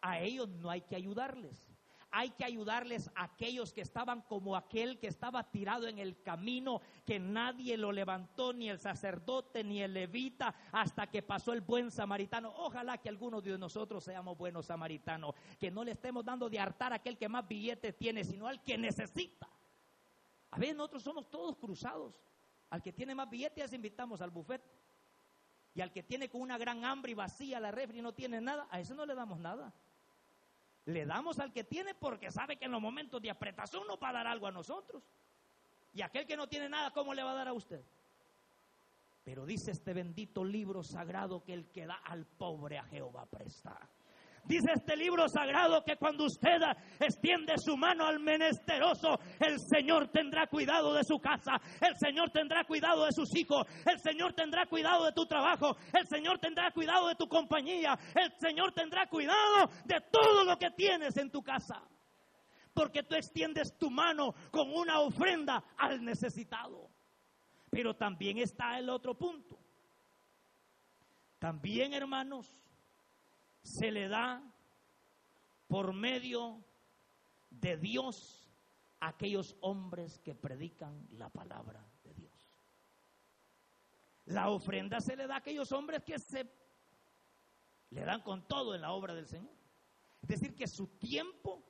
[SPEAKER 2] A ellos no hay que ayudarles hay que ayudarles a aquellos que estaban como aquel que estaba tirado en el camino, que nadie lo levantó, ni el sacerdote, ni el levita, hasta que pasó el buen samaritano. Ojalá que algunos de nosotros seamos buenos samaritanos, que no le estemos dando de hartar a aquel que más billetes tiene, sino al que necesita. A veces nosotros somos todos cruzados. Al que tiene más billetes invitamos al buffet. Y al que tiene con una gran hambre y vacía la refri y no tiene nada, a ese no le damos nada. Le damos al que tiene porque sabe que en los momentos de apretación nos va a dar algo a nosotros. Y aquel que no tiene nada, ¿cómo le va a dar a usted? Pero dice este bendito libro sagrado que el que da al pobre a Jehová presta. Dice este libro sagrado que cuando usted extiende su mano al menesteroso, el Señor tendrá cuidado de su casa, el Señor tendrá cuidado de sus hijos, el Señor tendrá cuidado de tu trabajo, el Señor tendrá cuidado de tu compañía, el Señor tendrá cuidado de todo lo que tienes en tu casa. Porque tú extiendes tu mano con una ofrenda al necesitado. Pero también está el otro punto. También, hermanos, se le da por medio de Dios a aquellos hombres que predican la palabra de Dios. La ofrenda se le da a aquellos hombres que se le dan con todo en la obra del Señor. Es decir, que su tiempo,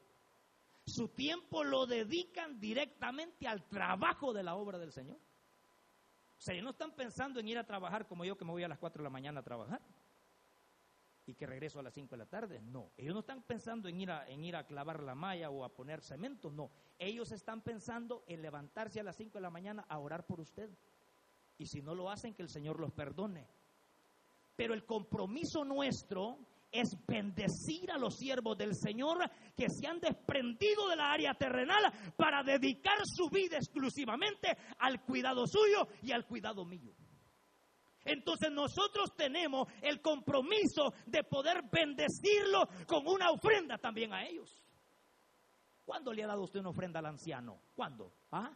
[SPEAKER 2] su tiempo lo dedican directamente al trabajo de la obra del Señor. O sea, no están pensando en ir a trabajar como yo que me voy a las 4 de la mañana a trabajar y que regreso a las 5 de la tarde. No, ellos no están pensando en ir, a, en ir a clavar la malla o a poner cemento, no. Ellos están pensando en levantarse a las 5 de la mañana a orar por usted. Y si no lo hacen, que el Señor los perdone. Pero el compromiso nuestro es bendecir a los siervos del Señor que se han desprendido de la área terrenal para dedicar su vida exclusivamente al cuidado suyo y al cuidado mío. Entonces nosotros tenemos el compromiso de poder bendecirlo con una ofrenda también a ellos. ¿Cuándo le ha dado usted una ofrenda al anciano? ¿Cuándo? ¿Ah?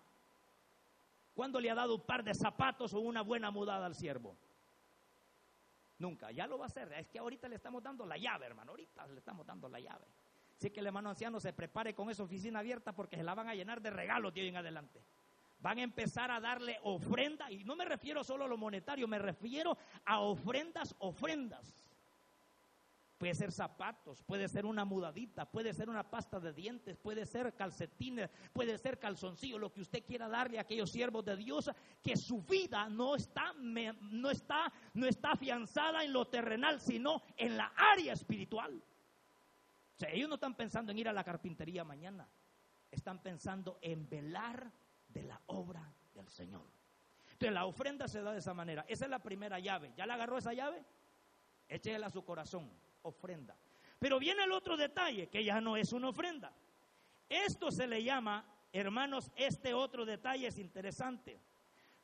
[SPEAKER 2] ¿Cuándo le ha dado un par de zapatos o una buena mudada al siervo? Nunca, ya lo va a hacer. Es que ahorita le estamos dando la llave, hermano. Ahorita le estamos dando la llave. Así que el hermano anciano se prepare con esa oficina abierta porque se la van a llenar de regalos de hoy en adelante van a empezar a darle ofrenda, y no me refiero solo a lo monetario, me refiero a ofrendas, ofrendas. Puede ser zapatos, puede ser una mudadita, puede ser una pasta de dientes, puede ser calcetines, puede ser calzoncillo, lo que usted quiera darle a aquellos siervos de Dios, que su vida no está, no está, no está afianzada en lo terrenal, sino en la área espiritual. Ellos no están pensando en ir a la carpintería mañana, están pensando en velar de la obra del Señor. Entonces la ofrenda se da de esa manera. Esa es la primera llave. ¿Ya le agarró esa llave? Échela a su corazón. Ofrenda. Pero viene el otro detalle, que ya no es una ofrenda. Esto se le llama, hermanos, este otro detalle es interesante.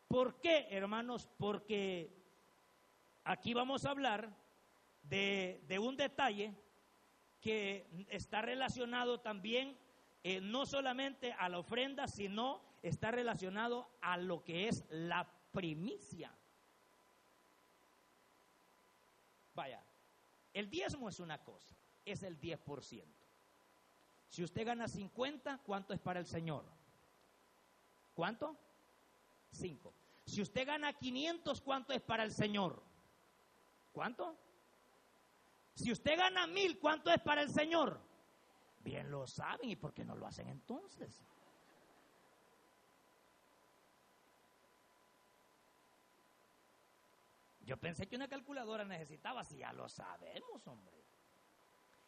[SPEAKER 2] ¿Por qué, hermanos? Porque aquí vamos a hablar de, de un detalle que está relacionado también eh, no solamente a la ofrenda, sino está relacionado a lo que es la primicia. Vaya, el diezmo es una cosa, es el 10%. Si usted gana 50, ¿cuánto es para el Señor? ¿Cuánto? 5. Si usted gana 500, ¿cuánto es para el Señor? ¿Cuánto? Si usted gana 1000, ¿cuánto es para el Señor? Bien lo saben, ¿y por qué no lo hacen entonces? Yo pensé que una calculadora necesitaba, si ya lo sabemos, hombre.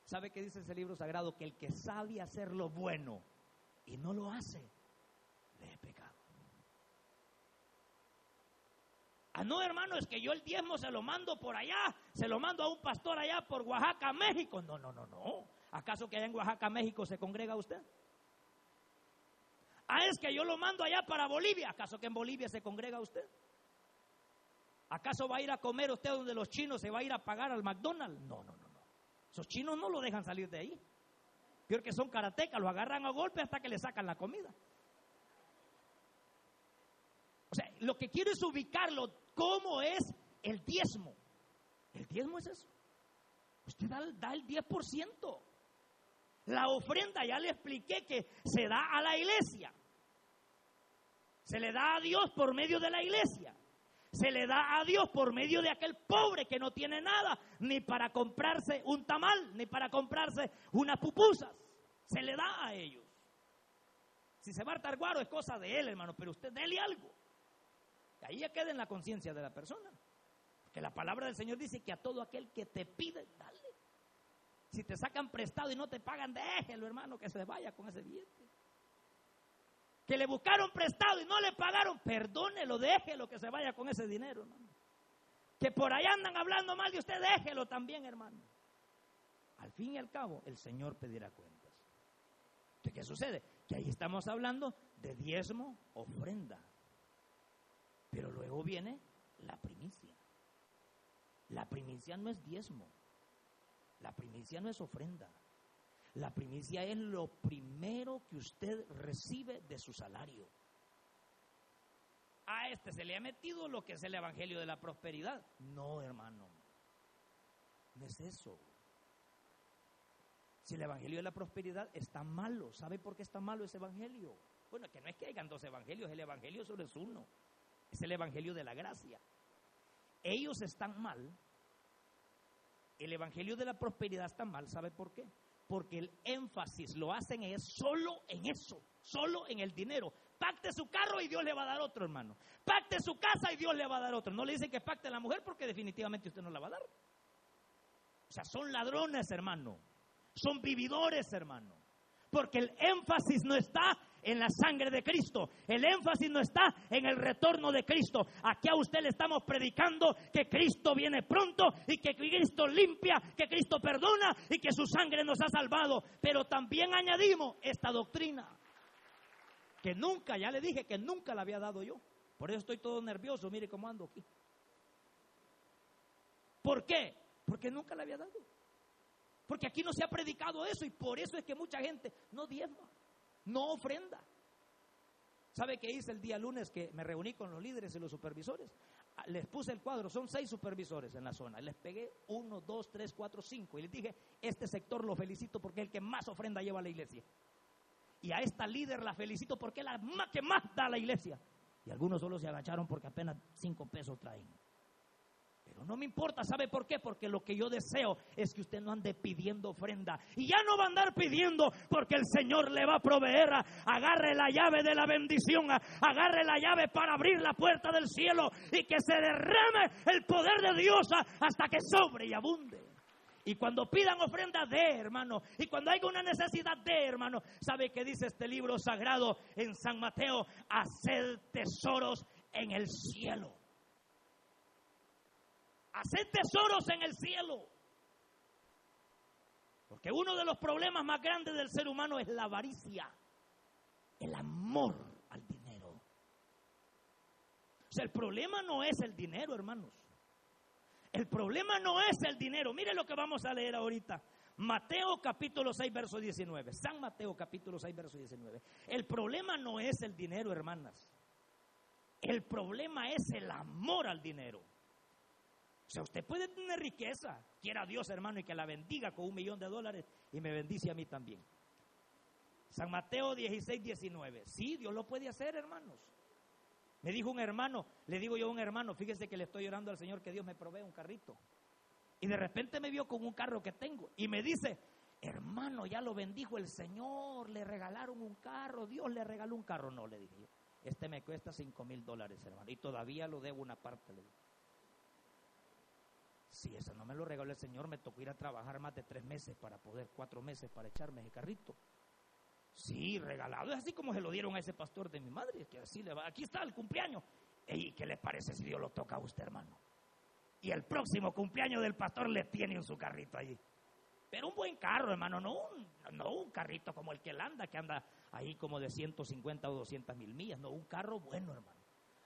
[SPEAKER 2] ¿Sabe qué dice ese libro sagrado? Que el que sabe hacer lo bueno y no lo hace, le es pecado. Ah, no, hermano, es que yo el diezmo se lo mando por allá, se lo mando a un pastor allá por Oaxaca, México. No, no, no, no. ¿Acaso que allá en Oaxaca, México se congrega usted? Ah, es que yo lo mando allá para Bolivia. ¿Acaso que en Bolivia se congrega usted? ¿Acaso va a ir a comer usted donde los chinos se va a ir a pagar al McDonald's? No, no, no, no. Esos chinos no lo dejan salir de ahí. Peor que son karatecas, lo agarran a golpe hasta que le sacan la comida. O sea, lo que quiero es ubicarlo, ¿cómo es el diezmo? El diezmo es eso. Usted da, da el 10%. La ofrenda, ya le expliqué que se da a la iglesia. Se le da a Dios por medio de la iglesia se le da a Dios por medio de aquel pobre que no tiene nada, ni para comprarse un tamal, ni para comprarse unas pupusas. Se le da a ellos. Si se va a hartar guaro es cosa de él, hermano, pero usted déle algo. Ahí ya queda en la conciencia de la persona. Que la palabra del Señor dice que a todo aquel que te pide, dale. Si te sacan prestado y no te pagan, déjelo, hermano, que se vaya con ese billete que le buscaron prestado y no le pagaron, perdónelo, déjelo que se vaya con ese dinero, hermano. Que por allá andan hablando mal de usted, déjelo también, hermano. Al fin y al cabo, el Señor pedirá cuentas. ¿Qué sucede? Que ahí estamos hablando de diezmo, ofrenda. Pero luego viene la primicia. La primicia no es diezmo. La primicia no es ofrenda. La primicia es lo primero que usted recibe de su salario. A este se le ha metido lo que es el Evangelio de la Prosperidad. No, hermano. No es eso. Si el Evangelio de la Prosperidad está malo, ¿sabe por qué está malo ese Evangelio? Bueno, que no es que hayan dos Evangelios, el Evangelio solo es uno. Es el Evangelio de la gracia. Ellos están mal. El Evangelio de la Prosperidad está mal, ¿sabe por qué? Porque el énfasis lo hacen es solo en eso, solo en el dinero. Pacte su carro y Dios le va a dar otro, hermano. Pacte su casa y Dios le va a dar otro. No le dicen que pacte la mujer porque definitivamente usted no la va a dar. O sea, son ladrones, hermano. Son vividores, hermano. Porque el énfasis no está en la sangre de Cristo. El énfasis no está en el retorno de Cristo. Aquí a usted le estamos predicando que Cristo viene pronto y que Cristo limpia, que Cristo perdona y que su sangre nos ha salvado. Pero también añadimos esta doctrina que nunca, ya le dije que nunca la había dado yo. Por eso estoy todo nervioso, mire cómo ando aquí. ¿Por qué? Porque nunca la había dado. Porque aquí no se ha predicado eso y por eso es que mucha gente no diezma no ofrenda. ¿Sabe qué hice el día lunes que me reuní con los líderes y los supervisores? Ah, les puse el cuadro, son seis supervisores en la zona. Les pegué uno, dos, tres, cuatro, cinco. Y les dije, este sector lo felicito porque es el que más ofrenda lleva a la iglesia. Y a esta líder la felicito porque es la que más da a la iglesia. Y algunos solo se agacharon porque apenas cinco pesos traen. Pero no me importa, ¿sabe por qué? Porque lo que yo deseo es que usted no ande pidiendo ofrenda. Y ya no va a andar pidiendo porque el Señor le va a proveer. Agarre la llave de la bendición, agarre la llave para abrir la puerta del cielo y que se derrame el poder de Dios hasta que sobre y abunde. Y cuando pidan ofrenda de, hermano, y cuando haya una necesidad de, hermano, ¿sabe qué dice este libro sagrado en San Mateo? Hacer tesoros en el cielo hacer tesoros en el cielo. Porque uno de los problemas más grandes del ser humano es la avaricia, el amor al dinero. O sea, el problema no es el dinero, hermanos. El problema no es el dinero. Mire lo que vamos a leer ahorita. Mateo capítulo 6, verso 19. San Mateo capítulo 6, verso 19. El problema no es el dinero, hermanas. El problema es el amor al dinero. O sea, usted puede tener riqueza, quiera Dios hermano y que la bendiga con un millón de dólares y me bendice a mí también. San Mateo 16, 19. Sí, Dios lo puede hacer, hermanos. Me dijo un hermano, le digo yo a un hermano, fíjese que le estoy orando al Señor que Dios me provee un carrito. Y de repente me vio con un carro que tengo y me dice, hermano, ya lo bendijo el Señor, le regalaron un carro, Dios le regaló un carro. No, le dije yo, este me cuesta cinco mil dólares, hermano, y todavía lo debo una parte. Si eso no me lo regaló el Señor, me tocó ir a trabajar más de tres meses para poder, cuatro meses para echarme ese carrito. Sí, regalado. Es así como se lo dieron a ese pastor de mi madre, que así le va. Aquí está el cumpleaños. ¿Y qué le parece si Dios lo toca a usted, hermano? Y el próximo cumpleaños del pastor le tiene en su carrito allí. Pero un buen carro, hermano, no un, no un carrito como el que él anda, que anda ahí como de 150 o 200 mil millas. No, un carro bueno, hermano.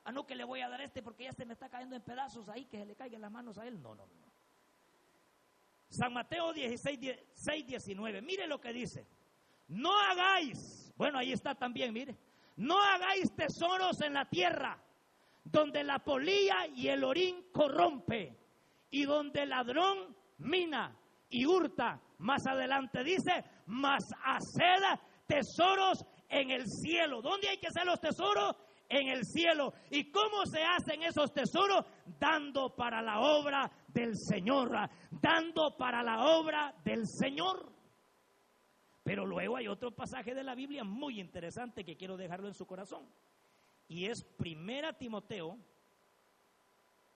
[SPEAKER 2] Ah, no, que le voy a dar este porque ya se me está cayendo en pedazos ahí, que se le caigan las manos a él. No, no, no. San Mateo 16, 6, 19. Mire lo que dice. No hagáis, bueno, ahí está también, mire, no hagáis tesoros en la tierra, donde la polilla y el orín corrompe, y donde el ladrón mina y hurta. Más adelante dice, mas haced tesoros en el cielo. ¿Dónde hay que hacer los tesoros? En el cielo. ¿Y cómo se hacen esos tesoros? Dando para la obra del Señor, dando para la obra del Señor. Pero luego hay otro pasaje de la Biblia muy interesante que quiero dejarlo en su corazón. Y es Primera Timoteo.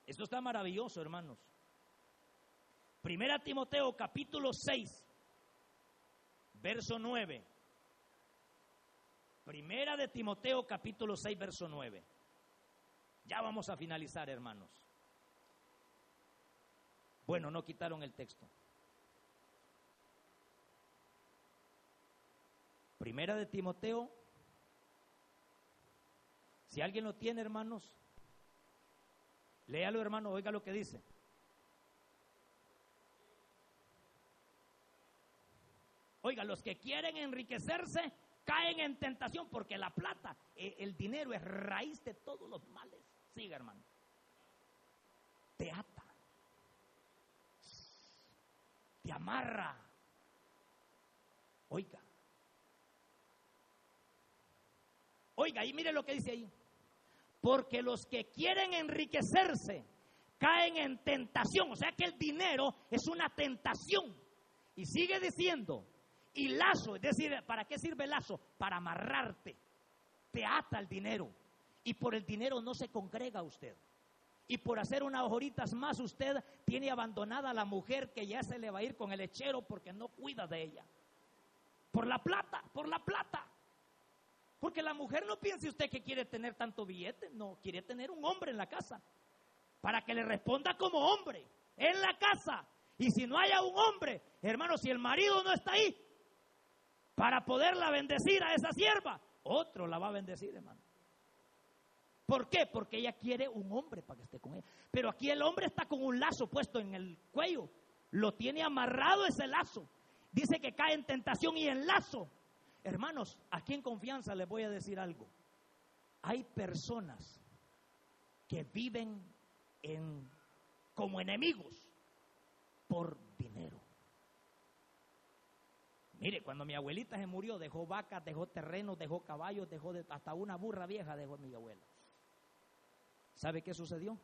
[SPEAKER 2] Esto está maravilloso, hermanos. Primera Timoteo capítulo 6, verso 9. Primera de Timoteo capítulo 6, verso 9. Ya vamos a finalizar, hermanos. Bueno, no quitaron el texto. Primera de Timoteo. Si alguien lo tiene, hermanos, léalo, hermano, oiga lo que dice. Oiga, los que quieren enriquecerse caen en tentación porque la plata, eh, el dinero es raíz de todos los males. Siga, hermano. Te ata. Te amarra. Oiga. Oiga, y mire lo que dice ahí. Porque los que quieren enriquecerse caen en tentación. O sea que el dinero es una tentación. Y sigue diciendo, y lazo, es decir, ¿para qué sirve lazo? Para amarrarte. Te ata el dinero. Y por el dinero no se congrega usted. Y por hacer unas horitas más usted tiene abandonada a la mujer que ya se le va a ir con el lechero porque no cuida de ella. Por la plata, por la plata. Porque la mujer no piense usted que quiere tener tanto billete, no, quiere tener un hombre en la casa. Para que le responda como hombre, en la casa. Y si no haya un hombre, hermano, si el marido no está ahí, para poderla bendecir a esa sierva, otro la va a bendecir, hermano. ¿Por qué? Porque ella quiere un hombre para que esté con ella. Pero aquí el hombre está con un lazo puesto en el cuello. Lo tiene amarrado ese lazo. Dice que cae en tentación y en lazo. Hermanos, aquí en confianza les voy a decir algo. Hay personas que viven en, como enemigos por dinero. Mire, cuando mi abuelita se murió, dejó vacas, dejó terrenos, dejó caballos, dejó hasta una burra vieja dejó mi abuela. ¿Sabe qué sucedió?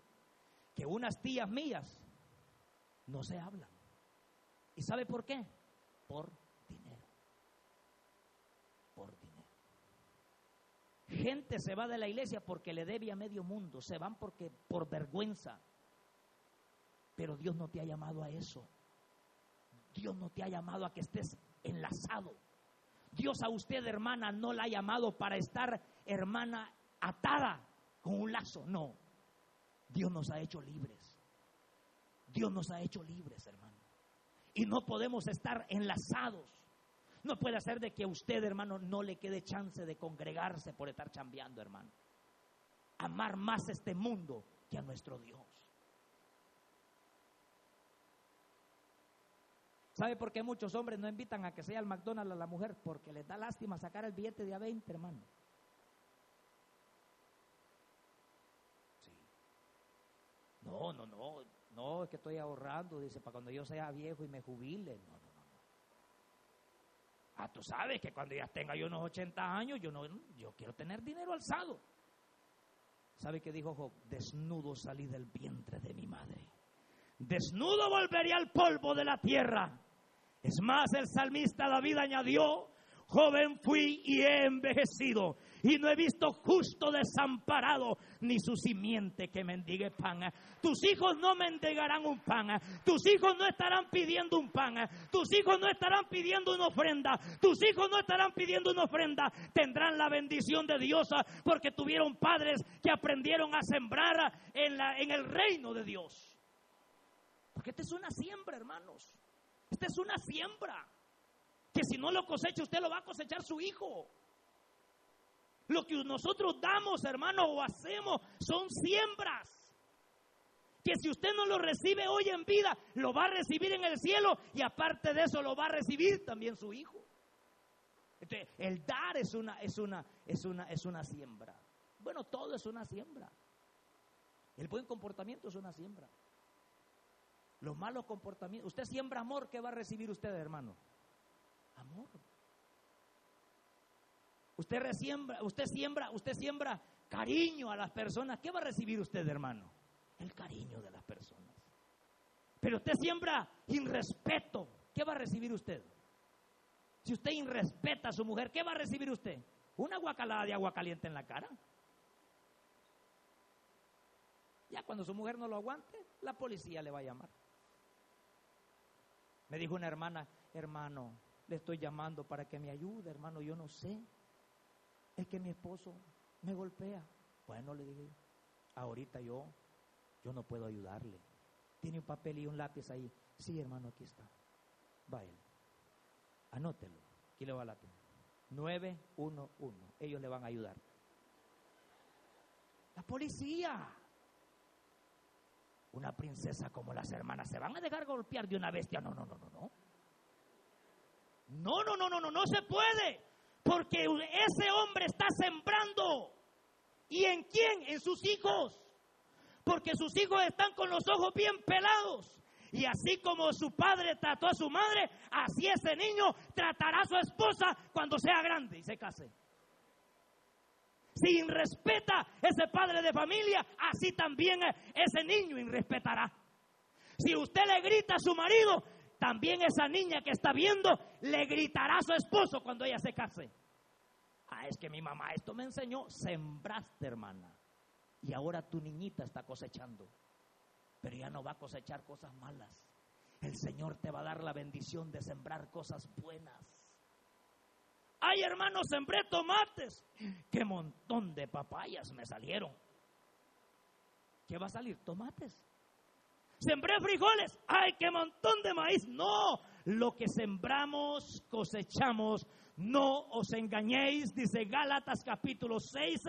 [SPEAKER 2] Que unas tías mías no se hablan. ¿Y sabe por qué? Por Gente se va de la iglesia porque le debe a medio mundo, se van porque por vergüenza. Pero Dios no te ha llamado a eso. Dios no te ha llamado a que estés enlazado. Dios a usted, hermana, no la ha llamado para estar, hermana, atada con un lazo. No. Dios nos ha hecho libres. Dios nos ha hecho libres, hermano. Y no podemos estar enlazados. No puede hacer de que a usted, hermano, no le quede chance de congregarse por estar chambeando, hermano. Amar más este mundo que a nuestro Dios. ¿Sabe por qué muchos hombres no invitan a que sea el McDonald's a la mujer? Porque les da lástima sacar el billete de a 20, hermano. Sí. No, no, no, no, es que estoy ahorrando, dice, para cuando yo sea viejo y me jubile. No, no. Ah, tú sabes que cuando ya tenga yo unos 80 años, yo no, yo quiero tener dinero alzado. ¿Sabe qué dijo Job? Desnudo salí del vientre de mi madre. Desnudo volvería al polvo de la tierra. Es más, el salmista David añadió, joven fui y he envejecido y no he visto justo desamparado ni su simiente que mendigue pan. Tus hijos no mendigarán un pan, tus hijos no estarán pidiendo un pan, tus hijos no estarán pidiendo una ofrenda, tus hijos no estarán pidiendo una ofrenda, tendrán la bendición de Dios porque tuvieron padres que aprendieron a sembrar en, la, en el reino de Dios. Porque esta es una siembra, hermanos. Esta es una siembra. Que si no lo cosecha, usted lo va a cosechar su hijo. Lo que nosotros damos, hermano, o hacemos son siembras. Que si usted no lo recibe hoy en vida, lo va a recibir en el cielo y aparte de eso lo va a recibir también su hijo. Entonces, el dar es una, es una, es una, es una siembra. Bueno, todo es una siembra. El buen comportamiento es una siembra. Los malos comportamientos. Usted siembra amor, ¿qué va a recibir usted, hermano? Amor. Usted siembra, usted siembra, usted siembra cariño a las personas. ¿Qué va a recibir usted, hermano? El cariño de las personas. Pero usted siembra irrespeto. ¿Qué va a recibir usted? Si usted irrespeta a su mujer, ¿qué va a recibir usted? Una guacalada de agua caliente en la cara. Ya cuando su mujer no lo aguante, la policía le va a llamar. Me dijo una hermana, hermano, le estoy llamando para que me ayude, hermano, yo no sé es que mi esposo me golpea. Bueno, le dije, ahorita yo, yo no puedo ayudarle. Tiene un papel y un lápiz ahí. Sí, hermano, aquí está. Va él. Anótelo. Aquí le va el lápiz. 911. Ellos le van a ayudar. La policía. Una princesa como las hermanas se van a dejar golpear de una bestia. No, no, no, no, no. No, no, no, no, no, no se puede. Porque ese hombre está sembrando. ¿Y en quién? En sus hijos. Porque sus hijos están con los ojos bien pelados. Y así como su padre trató a su madre, así ese niño tratará a su esposa cuando sea grande y se case. Si irrespeta ese padre de familia, así también ese niño irrespetará. Si usted le grita a su marido, también esa niña que está viendo le gritará a su esposo cuando ella se case. Ah, es que mi mamá esto me enseñó, sembraste hermana. Y ahora tu niñita está cosechando. Pero ya no va a cosechar cosas malas. El Señor te va a dar la bendición de sembrar cosas buenas. Ay, hermano, sembré tomates. Qué montón de papayas me salieron. ¿Qué va a salir? Tomates. Sembré frijoles. Ay, qué montón de maíz. No, lo que sembramos, cosechamos. No os engañéis, dice Gálatas capítulo 6,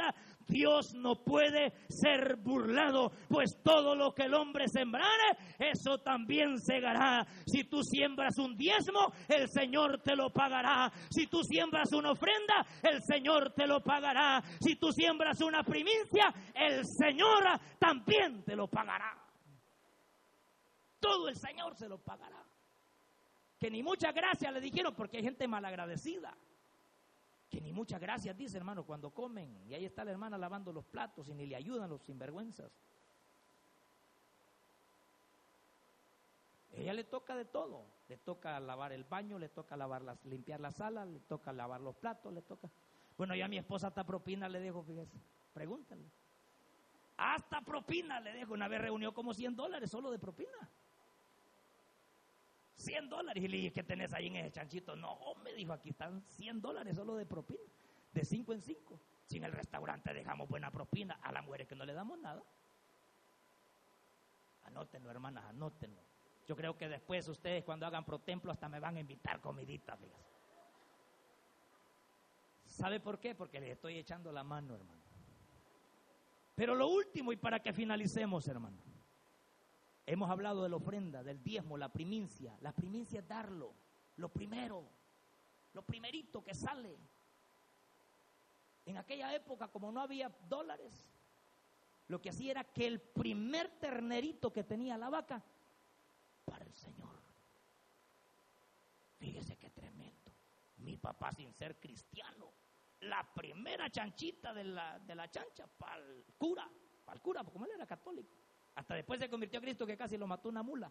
[SPEAKER 2] Dios no puede ser burlado, pues todo lo que el hombre sembrare, eso también segará. Si tú siembras un diezmo, el Señor te lo pagará. Si tú siembras una ofrenda, el Señor te lo pagará. Si tú siembras una primicia, el Señor también te lo pagará. Todo el Señor se lo pagará que ni muchas gracias le dijeron porque hay gente malagradecida. Que ni muchas gracias dice, hermano, cuando comen. Y ahí está la hermana lavando los platos y ni le ayudan los sinvergüenzas. Ella le toca de todo. Le toca lavar el baño, le toca lavar las, limpiar la sala, le toca lavar los platos, le toca. Bueno, ya mi esposa hasta propina le dejo, fíjese. Pregúntale. Hasta propina le dejo. Una vez reunió como 100 dólares solo de propina. 100 dólares. Y le dije, ¿qué tenés ahí en ese chanchito? No, me dijo, aquí están 100 dólares solo de propina, de 5 en 5. Si en el restaurante dejamos buena propina, a las mujeres que no le damos nada. Anótenlo, hermanas, anótenlo. Yo creo que después ustedes cuando hagan pro templo hasta me van a invitar comidita, ¿Sabe por qué? Porque les estoy echando la mano, hermano. Pero lo último, y para que finalicemos, hermano. Hemos hablado de la ofrenda, del diezmo, la primicia. La primicia es darlo, lo primero, lo primerito que sale. En aquella época, como no había dólares, lo que hacía era que el primer ternerito que tenía la vaca, para el Señor. Fíjese qué tremendo. Mi papá sin ser cristiano. La primera chanchita de la, de la chancha para el cura, para el cura, como él era católico. Hasta después se convirtió a Cristo que casi lo mató una mula.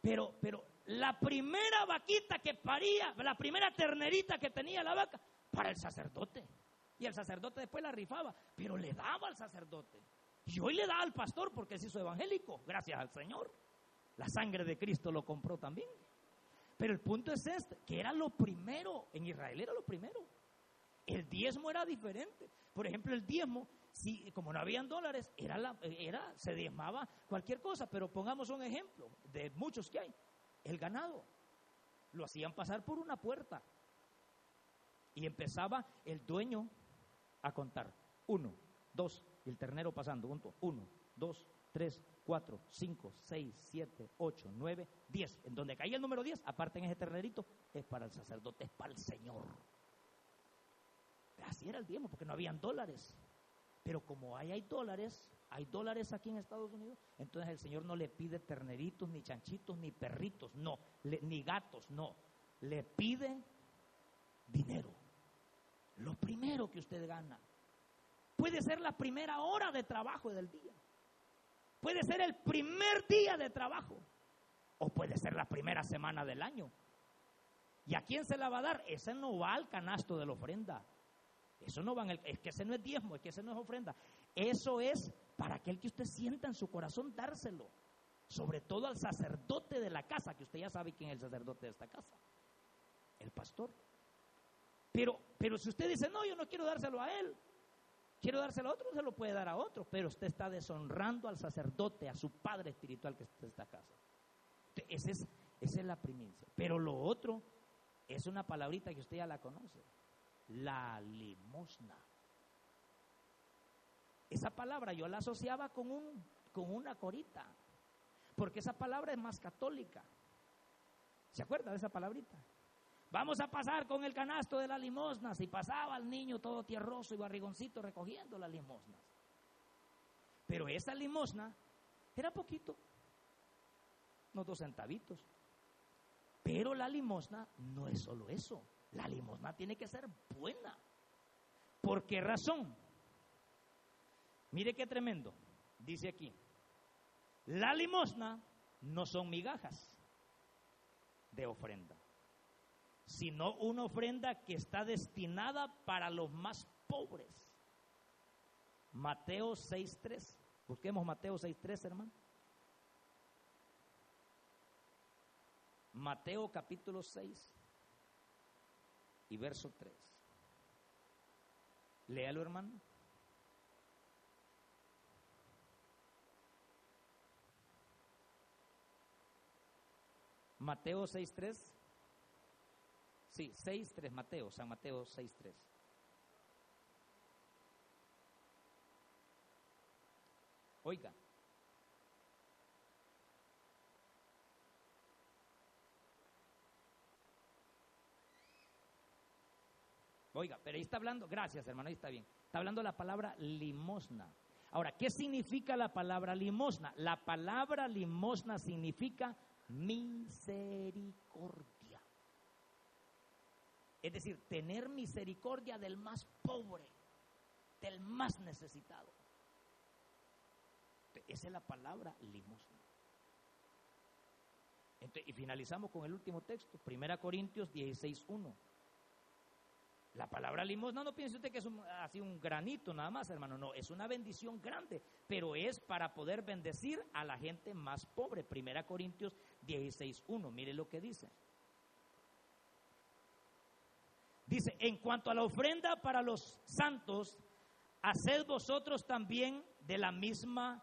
[SPEAKER 2] Pero, pero la primera vaquita que paría, la primera ternerita que tenía la vaca, para el sacerdote. Y el sacerdote después la rifaba, pero le daba al sacerdote. Y hoy le da al pastor porque se hizo evangélico, gracias al Señor. La sangre de Cristo lo compró también. Pero el punto es este, que era lo primero, en Israel era lo primero. El diezmo era diferente. Por ejemplo, el diezmo, si, como no habían dólares, era, la, era se diezmaba cualquier cosa. Pero pongamos un ejemplo de muchos que hay. El ganado. Lo hacían pasar por una puerta. Y empezaba el dueño a contar. Uno, dos, y el ternero pasando. Uno, dos, tres, cuatro, cinco, seis, siete, ocho, nueve, diez. En donde caía el número diez, aparte en ese ternerito, es para el sacerdote, es para el Señor. Así era el diezmo, porque no habían dólares. Pero como ahí hay dólares, hay dólares aquí en Estados Unidos, entonces el Señor no le pide terneritos, ni chanchitos, ni perritos, no, ni gatos, no. Le pide dinero. Lo primero que usted gana. Puede ser la primera hora de trabajo del día. Puede ser el primer día de trabajo. O puede ser la primera semana del año. ¿Y a quién se la va a dar? Ese no va al canasto de la ofrenda. Eso no va en el, es que ese no es diezmo, es que ese no es ofrenda. Eso es para aquel que usted sienta en su corazón dárselo. Sobre todo al sacerdote de la casa, que usted ya sabe quién es el sacerdote de esta casa. El pastor. Pero, pero si usted dice, no, yo no quiero dárselo a él, quiero dárselo a otro, se lo puede dar a otro, pero usted está deshonrando al sacerdote, a su padre espiritual que está en esta casa. Esa es, esa es la primicia. Pero lo otro es una palabrita que usted ya la conoce la limosna. Esa palabra yo la asociaba con, un, con una corita, porque esa palabra es más católica. ¿Se acuerda de esa palabrita? Vamos a pasar con el canasto de las limosnas. Y pasaba el niño todo tierroso y barrigoncito recogiendo las limosnas. Pero esa limosna era poquito, unos dos centavitos. Pero la limosna no es solo eso. La limosna tiene que ser buena. ¿Por qué razón? Mire qué tremendo. Dice aquí, la limosna no son migajas de ofrenda, sino una ofrenda que está destinada para los más pobres. Mateo 6.3. Busquemos Mateo 6.3, hermano. Mateo capítulo 6 y verso 3. Léalo, hermano. Mateo 6.3. Sí, 6.3, Mateo, San Mateo 6.3. Oiga, Oiga, pero ahí está hablando, gracias hermano, ahí está bien. Está hablando la palabra limosna. Ahora, ¿qué significa la palabra limosna? La palabra limosna significa misericordia. Es decir, tener misericordia del más pobre, del más necesitado. Esa es la palabra limosna. y finalizamos con el último texto, 1 Corintios 16.1. La palabra limosna no piense usted que es así un granito nada más, hermano. No, es una bendición grande, pero es para poder bendecir a la gente más pobre. Primera Corintios 16.1, mire lo que dice. Dice, en cuanto a la ofrenda para los santos, haced vosotros también de la misma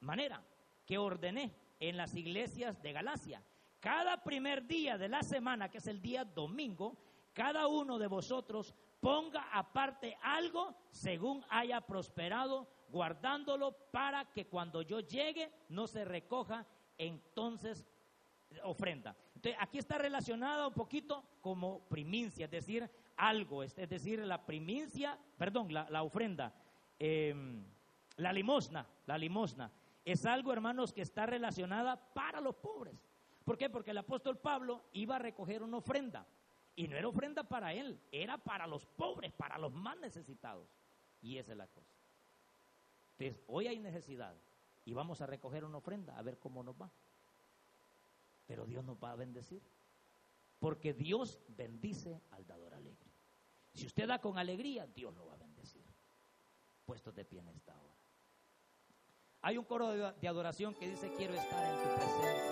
[SPEAKER 2] manera que ordené en las iglesias de Galacia. Cada primer día de la semana, que es el día domingo, cada uno de vosotros ponga aparte algo según haya prosperado, guardándolo para que cuando yo llegue no se recoja entonces ofrenda. Entonces, aquí está relacionada un poquito como primicia, es decir, algo, es decir, la primicia, perdón, la, ofrenda, em, la limosna, la limosna, es algo, hermanos, que está relacionada para los pobres. ¿Por qué? Porque el apóstol Pablo iba a recoger una ofrenda. Y no era ofrenda para él, era para los pobres, para los más necesitados. Y esa es la cosa. Entonces, hoy hay necesidad y vamos a recoger una ofrenda a ver cómo nos va. Pero Dios nos va a bendecir. Porque Dios bendice al dador alegre. Si usted da con alegría, Dios lo va a bendecir. Puestos de pie en esta hora. Hay un coro de adoración que dice, quiero estar en tu presencia.